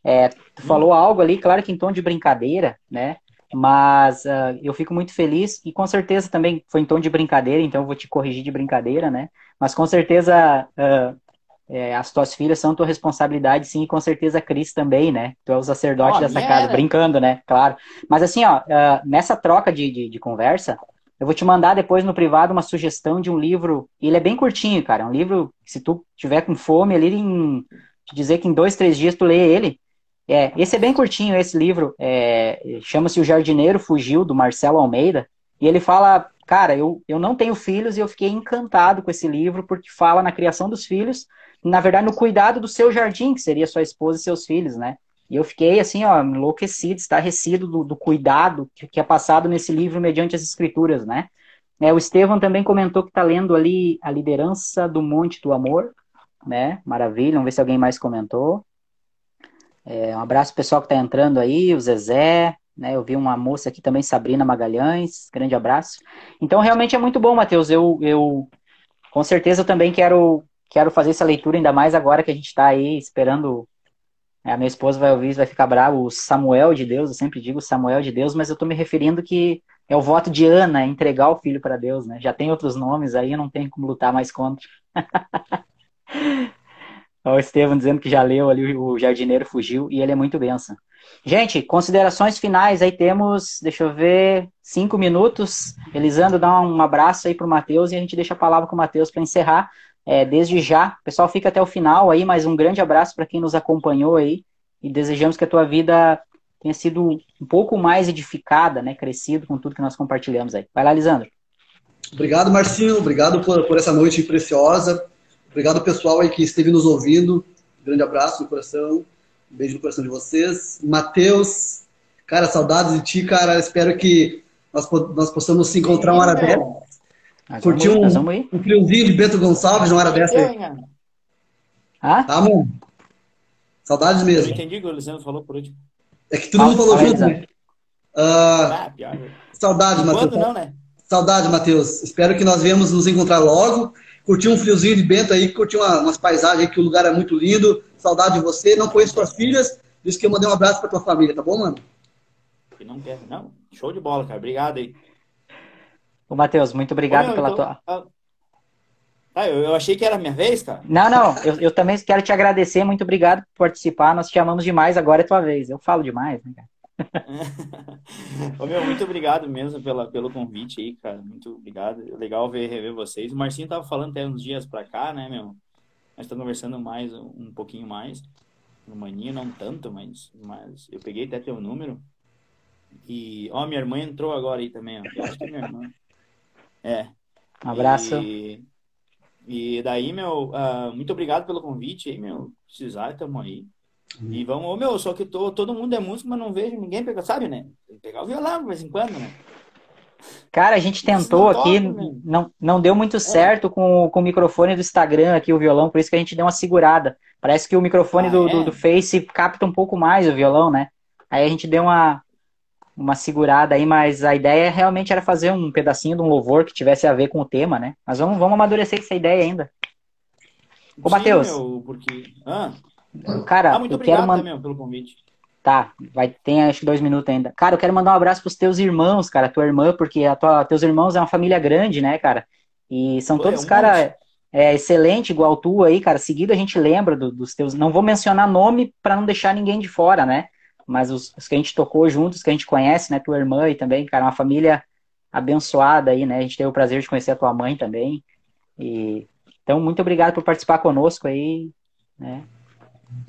É, tu hum. falou algo ali, claro que em tom de brincadeira, né? Mas uh, eu fico muito feliz e com certeza também foi em tom de brincadeira, então eu vou te corrigir de brincadeira, né? Mas com certeza uh, é, as tuas filhas são tua responsabilidade, sim, e com certeza a Cris também, né? Tu é o sacerdote oh, dessa casa, brincando, né? Claro. Mas assim, ó, uh, nessa troca de, de, de, conversa, eu vou te mandar depois no privado uma sugestão de um livro. Ele é bem curtinho, cara. É um livro, se tu tiver com fome ali, em, te dizer que em dois, três dias tu lê ele. É, esse é bem curtinho, esse livro. É, Chama-se O Jardineiro Fugiu, do Marcelo Almeida. E ele fala, cara, eu, eu não tenho filhos e eu fiquei encantado com esse livro, porque fala na criação dos filhos, na verdade, no cuidado do seu jardim, que seria sua esposa e seus filhos, né? E eu fiquei, assim, ó, enlouquecido, estarrecido do, do cuidado que, que, é passado nesse livro mediante as escrituras, né? É, o Estevão também comentou que está lendo ali A Liderança do Monte do Amor, né? Maravilha, vamos ver se alguém mais comentou. É, um abraço pessoal que está entrando aí, o Zezé, né? Eu vi uma moça aqui também, Sabrina Magalhães, grande abraço. Então, realmente é muito bom, Matheus. Eu, eu com certeza também quero, quero fazer essa leitura, ainda mais agora que a gente está aí esperando. A minha esposa vai ouvir, vai ficar bravo, o Samuel de Deus, eu sempre digo Samuel de Deus, mas eu estou me referindo que é o voto de Ana, entregar o filho para Deus, né? Já tem outros nomes aí, não tem como lutar mais contra. Olha o Estevam dizendo que já leu ali o Jardineiro Fugiu e ele é muito benção. Gente, considerações finais aí temos, deixa eu ver, cinco minutos. Elisandro, dá um abraço aí para o Matheus e a gente deixa a palavra com o Matheus para encerrar. É, desde já, o pessoal fica até o final aí, mas um grande abraço para quem nos acompanhou aí e desejamos que a tua vida tenha sido um pouco mais edificada, né, crescido com tudo que nós compartilhamos aí. Vai lá, Lisandro. Obrigado, Marcinho. Obrigado por, por essa noite preciosa. Obrigado, pessoal aí que esteve nos ouvindo. Um grande abraço no coração. Um beijo no coração de vocês. Matheus, cara, saudades de ti, cara. Espero que nós, nós possamos se encontrar uma hora dessa. Curtiu um, um friozinho de Bento Gonçalves numa hora dessa aí. Ah? Tá, mano. Saudades mesmo. Eu entendi o que o Luciano falou por último. É que todo mundo falou junto, né? Uh, saudades, Matheus. não, né? Saudades, Matheus. Espero que nós venhamos nos encontrar logo. Curtir um friozinho de Bento aí, curtir uma, umas paisagens aí, que o lugar é muito lindo. Saudade de você. Não conheço suas filhas. Diz que eu mandei um abraço pra tua família, tá bom, mano? Que não quer, não. Show de bola, cara. Obrigado aí. Ô, Matheus, muito obrigado Ô, meu, pela então, tua. Ah, ah, eu, eu, achei que era a minha vez, cara. Não, não. Eu, eu também quero te agradecer. Muito obrigado por participar. Nós te amamos demais. Agora é tua vez. Eu falo demais, né, cara? Ô, meu, muito obrigado mesmo pela, pelo convite aí, cara. Muito obrigado. Legal ver rever vocês. O Marcinho tava falando até uns dias pra cá, né, meu? Nós estamos conversando mais, um pouquinho mais. No maninho, não tanto, mas, mas eu peguei até teu número. E, ó, minha irmã entrou agora aí também, ó. Eu acho que é minha irmã. É. Um abraço. E, e daí, meu, uh, muito obrigado pelo convite aí, meu. Precisar, tamo aí. Uhum. E vamos, ô, meu, só que tô, todo mundo é músico, mas não vejo ninguém pegar, sabe, né? Pegar o violão de vez em quando, né? Cara, a gente tentou aqui, toca, não, não deu muito é. certo com, com o microfone do Instagram aqui, o violão, por isso que a gente deu uma segurada. Parece que o microfone ah, do, é? do, do Face capta um pouco mais o violão, né? Aí a gente deu uma, uma segurada aí, mas a ideia realmente era fazer um pedacinho de um louvor que tivesse a ver com o tema, né? Mas vamos, vamos amadurecer essa ideia ainda. Ô, Matheus. Porque... Ah. Cara, ah, muito eu obrigado quero mandar pelo convite. Tá, vai tem acho que dois minutos ainda. Cara, eu quero mandar um abraço pros teus irmãos, cara, tua irmã, porque a tua, teus irmãos é uma família grande, né, cara? E são Pô, todos, é um cara, é, excelente, igual tu aí, cara. Seguido a gente lembra do, dos teus. Não vou mencionar nome para não deixar ninguém de fora, né? mas os, os, que a gente tocou juntos, que a gente conhece, né? Tua irmã e também, cara, uma família abençoada aí, né? A gente teve o prazer de conhecer a tua mãe também. E então, muito obrigado por participar conosco aí, né?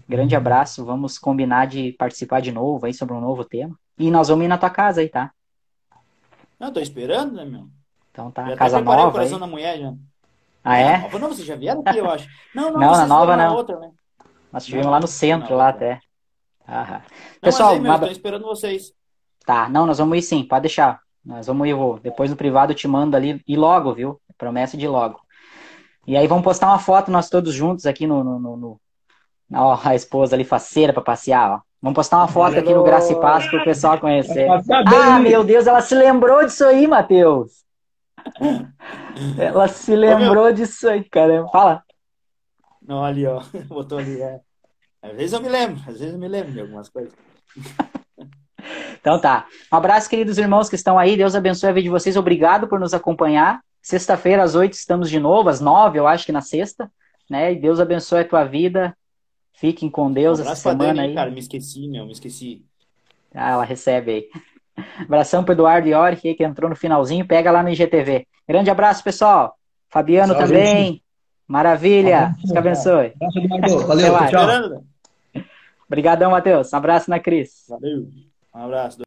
Grande abraço, vamos combinar de participar de novo aí sobre um novo tema. E nós vamos ir na tua casa aí, tá? Não, tô esperando, né, meu? Então tá, já casa nova. o coração aí. da mulher já. Ah, é? Nova, não, vocês já vieram aqui, eu acho. Não, não, não na nova não. Outra, né? Nós estivemos lá no centro, lá até. Aham. Pessoal, não, mas aí, esperando vocês. Tá, não, nós vamos ir sim, pode deixar. Nós vamos ir, vou. Depois no privado eu te mando ali, e logo, viu? Promessa de logo. E aí vamos postar uma foto nós todos juntos aqui no, no, no... Ó, a esposa ali faceira para passear, ó. Vamos postar uma foto aqui no Graça e Paz para o pessoal conhecer. Ah, meu Deus, ela se lembrou disso aí, Matheus. Ela se lembrou disso aí, caramba. Fala. Não, ali, ó. Botou ali, é. Às vezes eu me lembro, às vezes eu me lembro de algumas coisas. então tá. Um abraço, queridos irmãos que estão aí. Deus abençoe a vida de vocês. Obrigado por nos acompanhar. Sexta-feira, às oito, estamos de novo, às nove, eu acho que na sexta. Né? E Deus abençoe a tua vida. Fiquem com Deus um essa semana Dani, aí. Cara, me esqueci, meu, me esqueci. Ah, ela recebe aí. Abração pro Eduardo Iori, que entrou no finalzinho. Pega lá no IGTV. Grande abraço, pessoal. Fabiano tchau, também. Gente. Maravilha. Deus abençoe. Valeu, tchau. Obrigadão, Matheus. Um abraço na Cris. Valeu. Um abraço.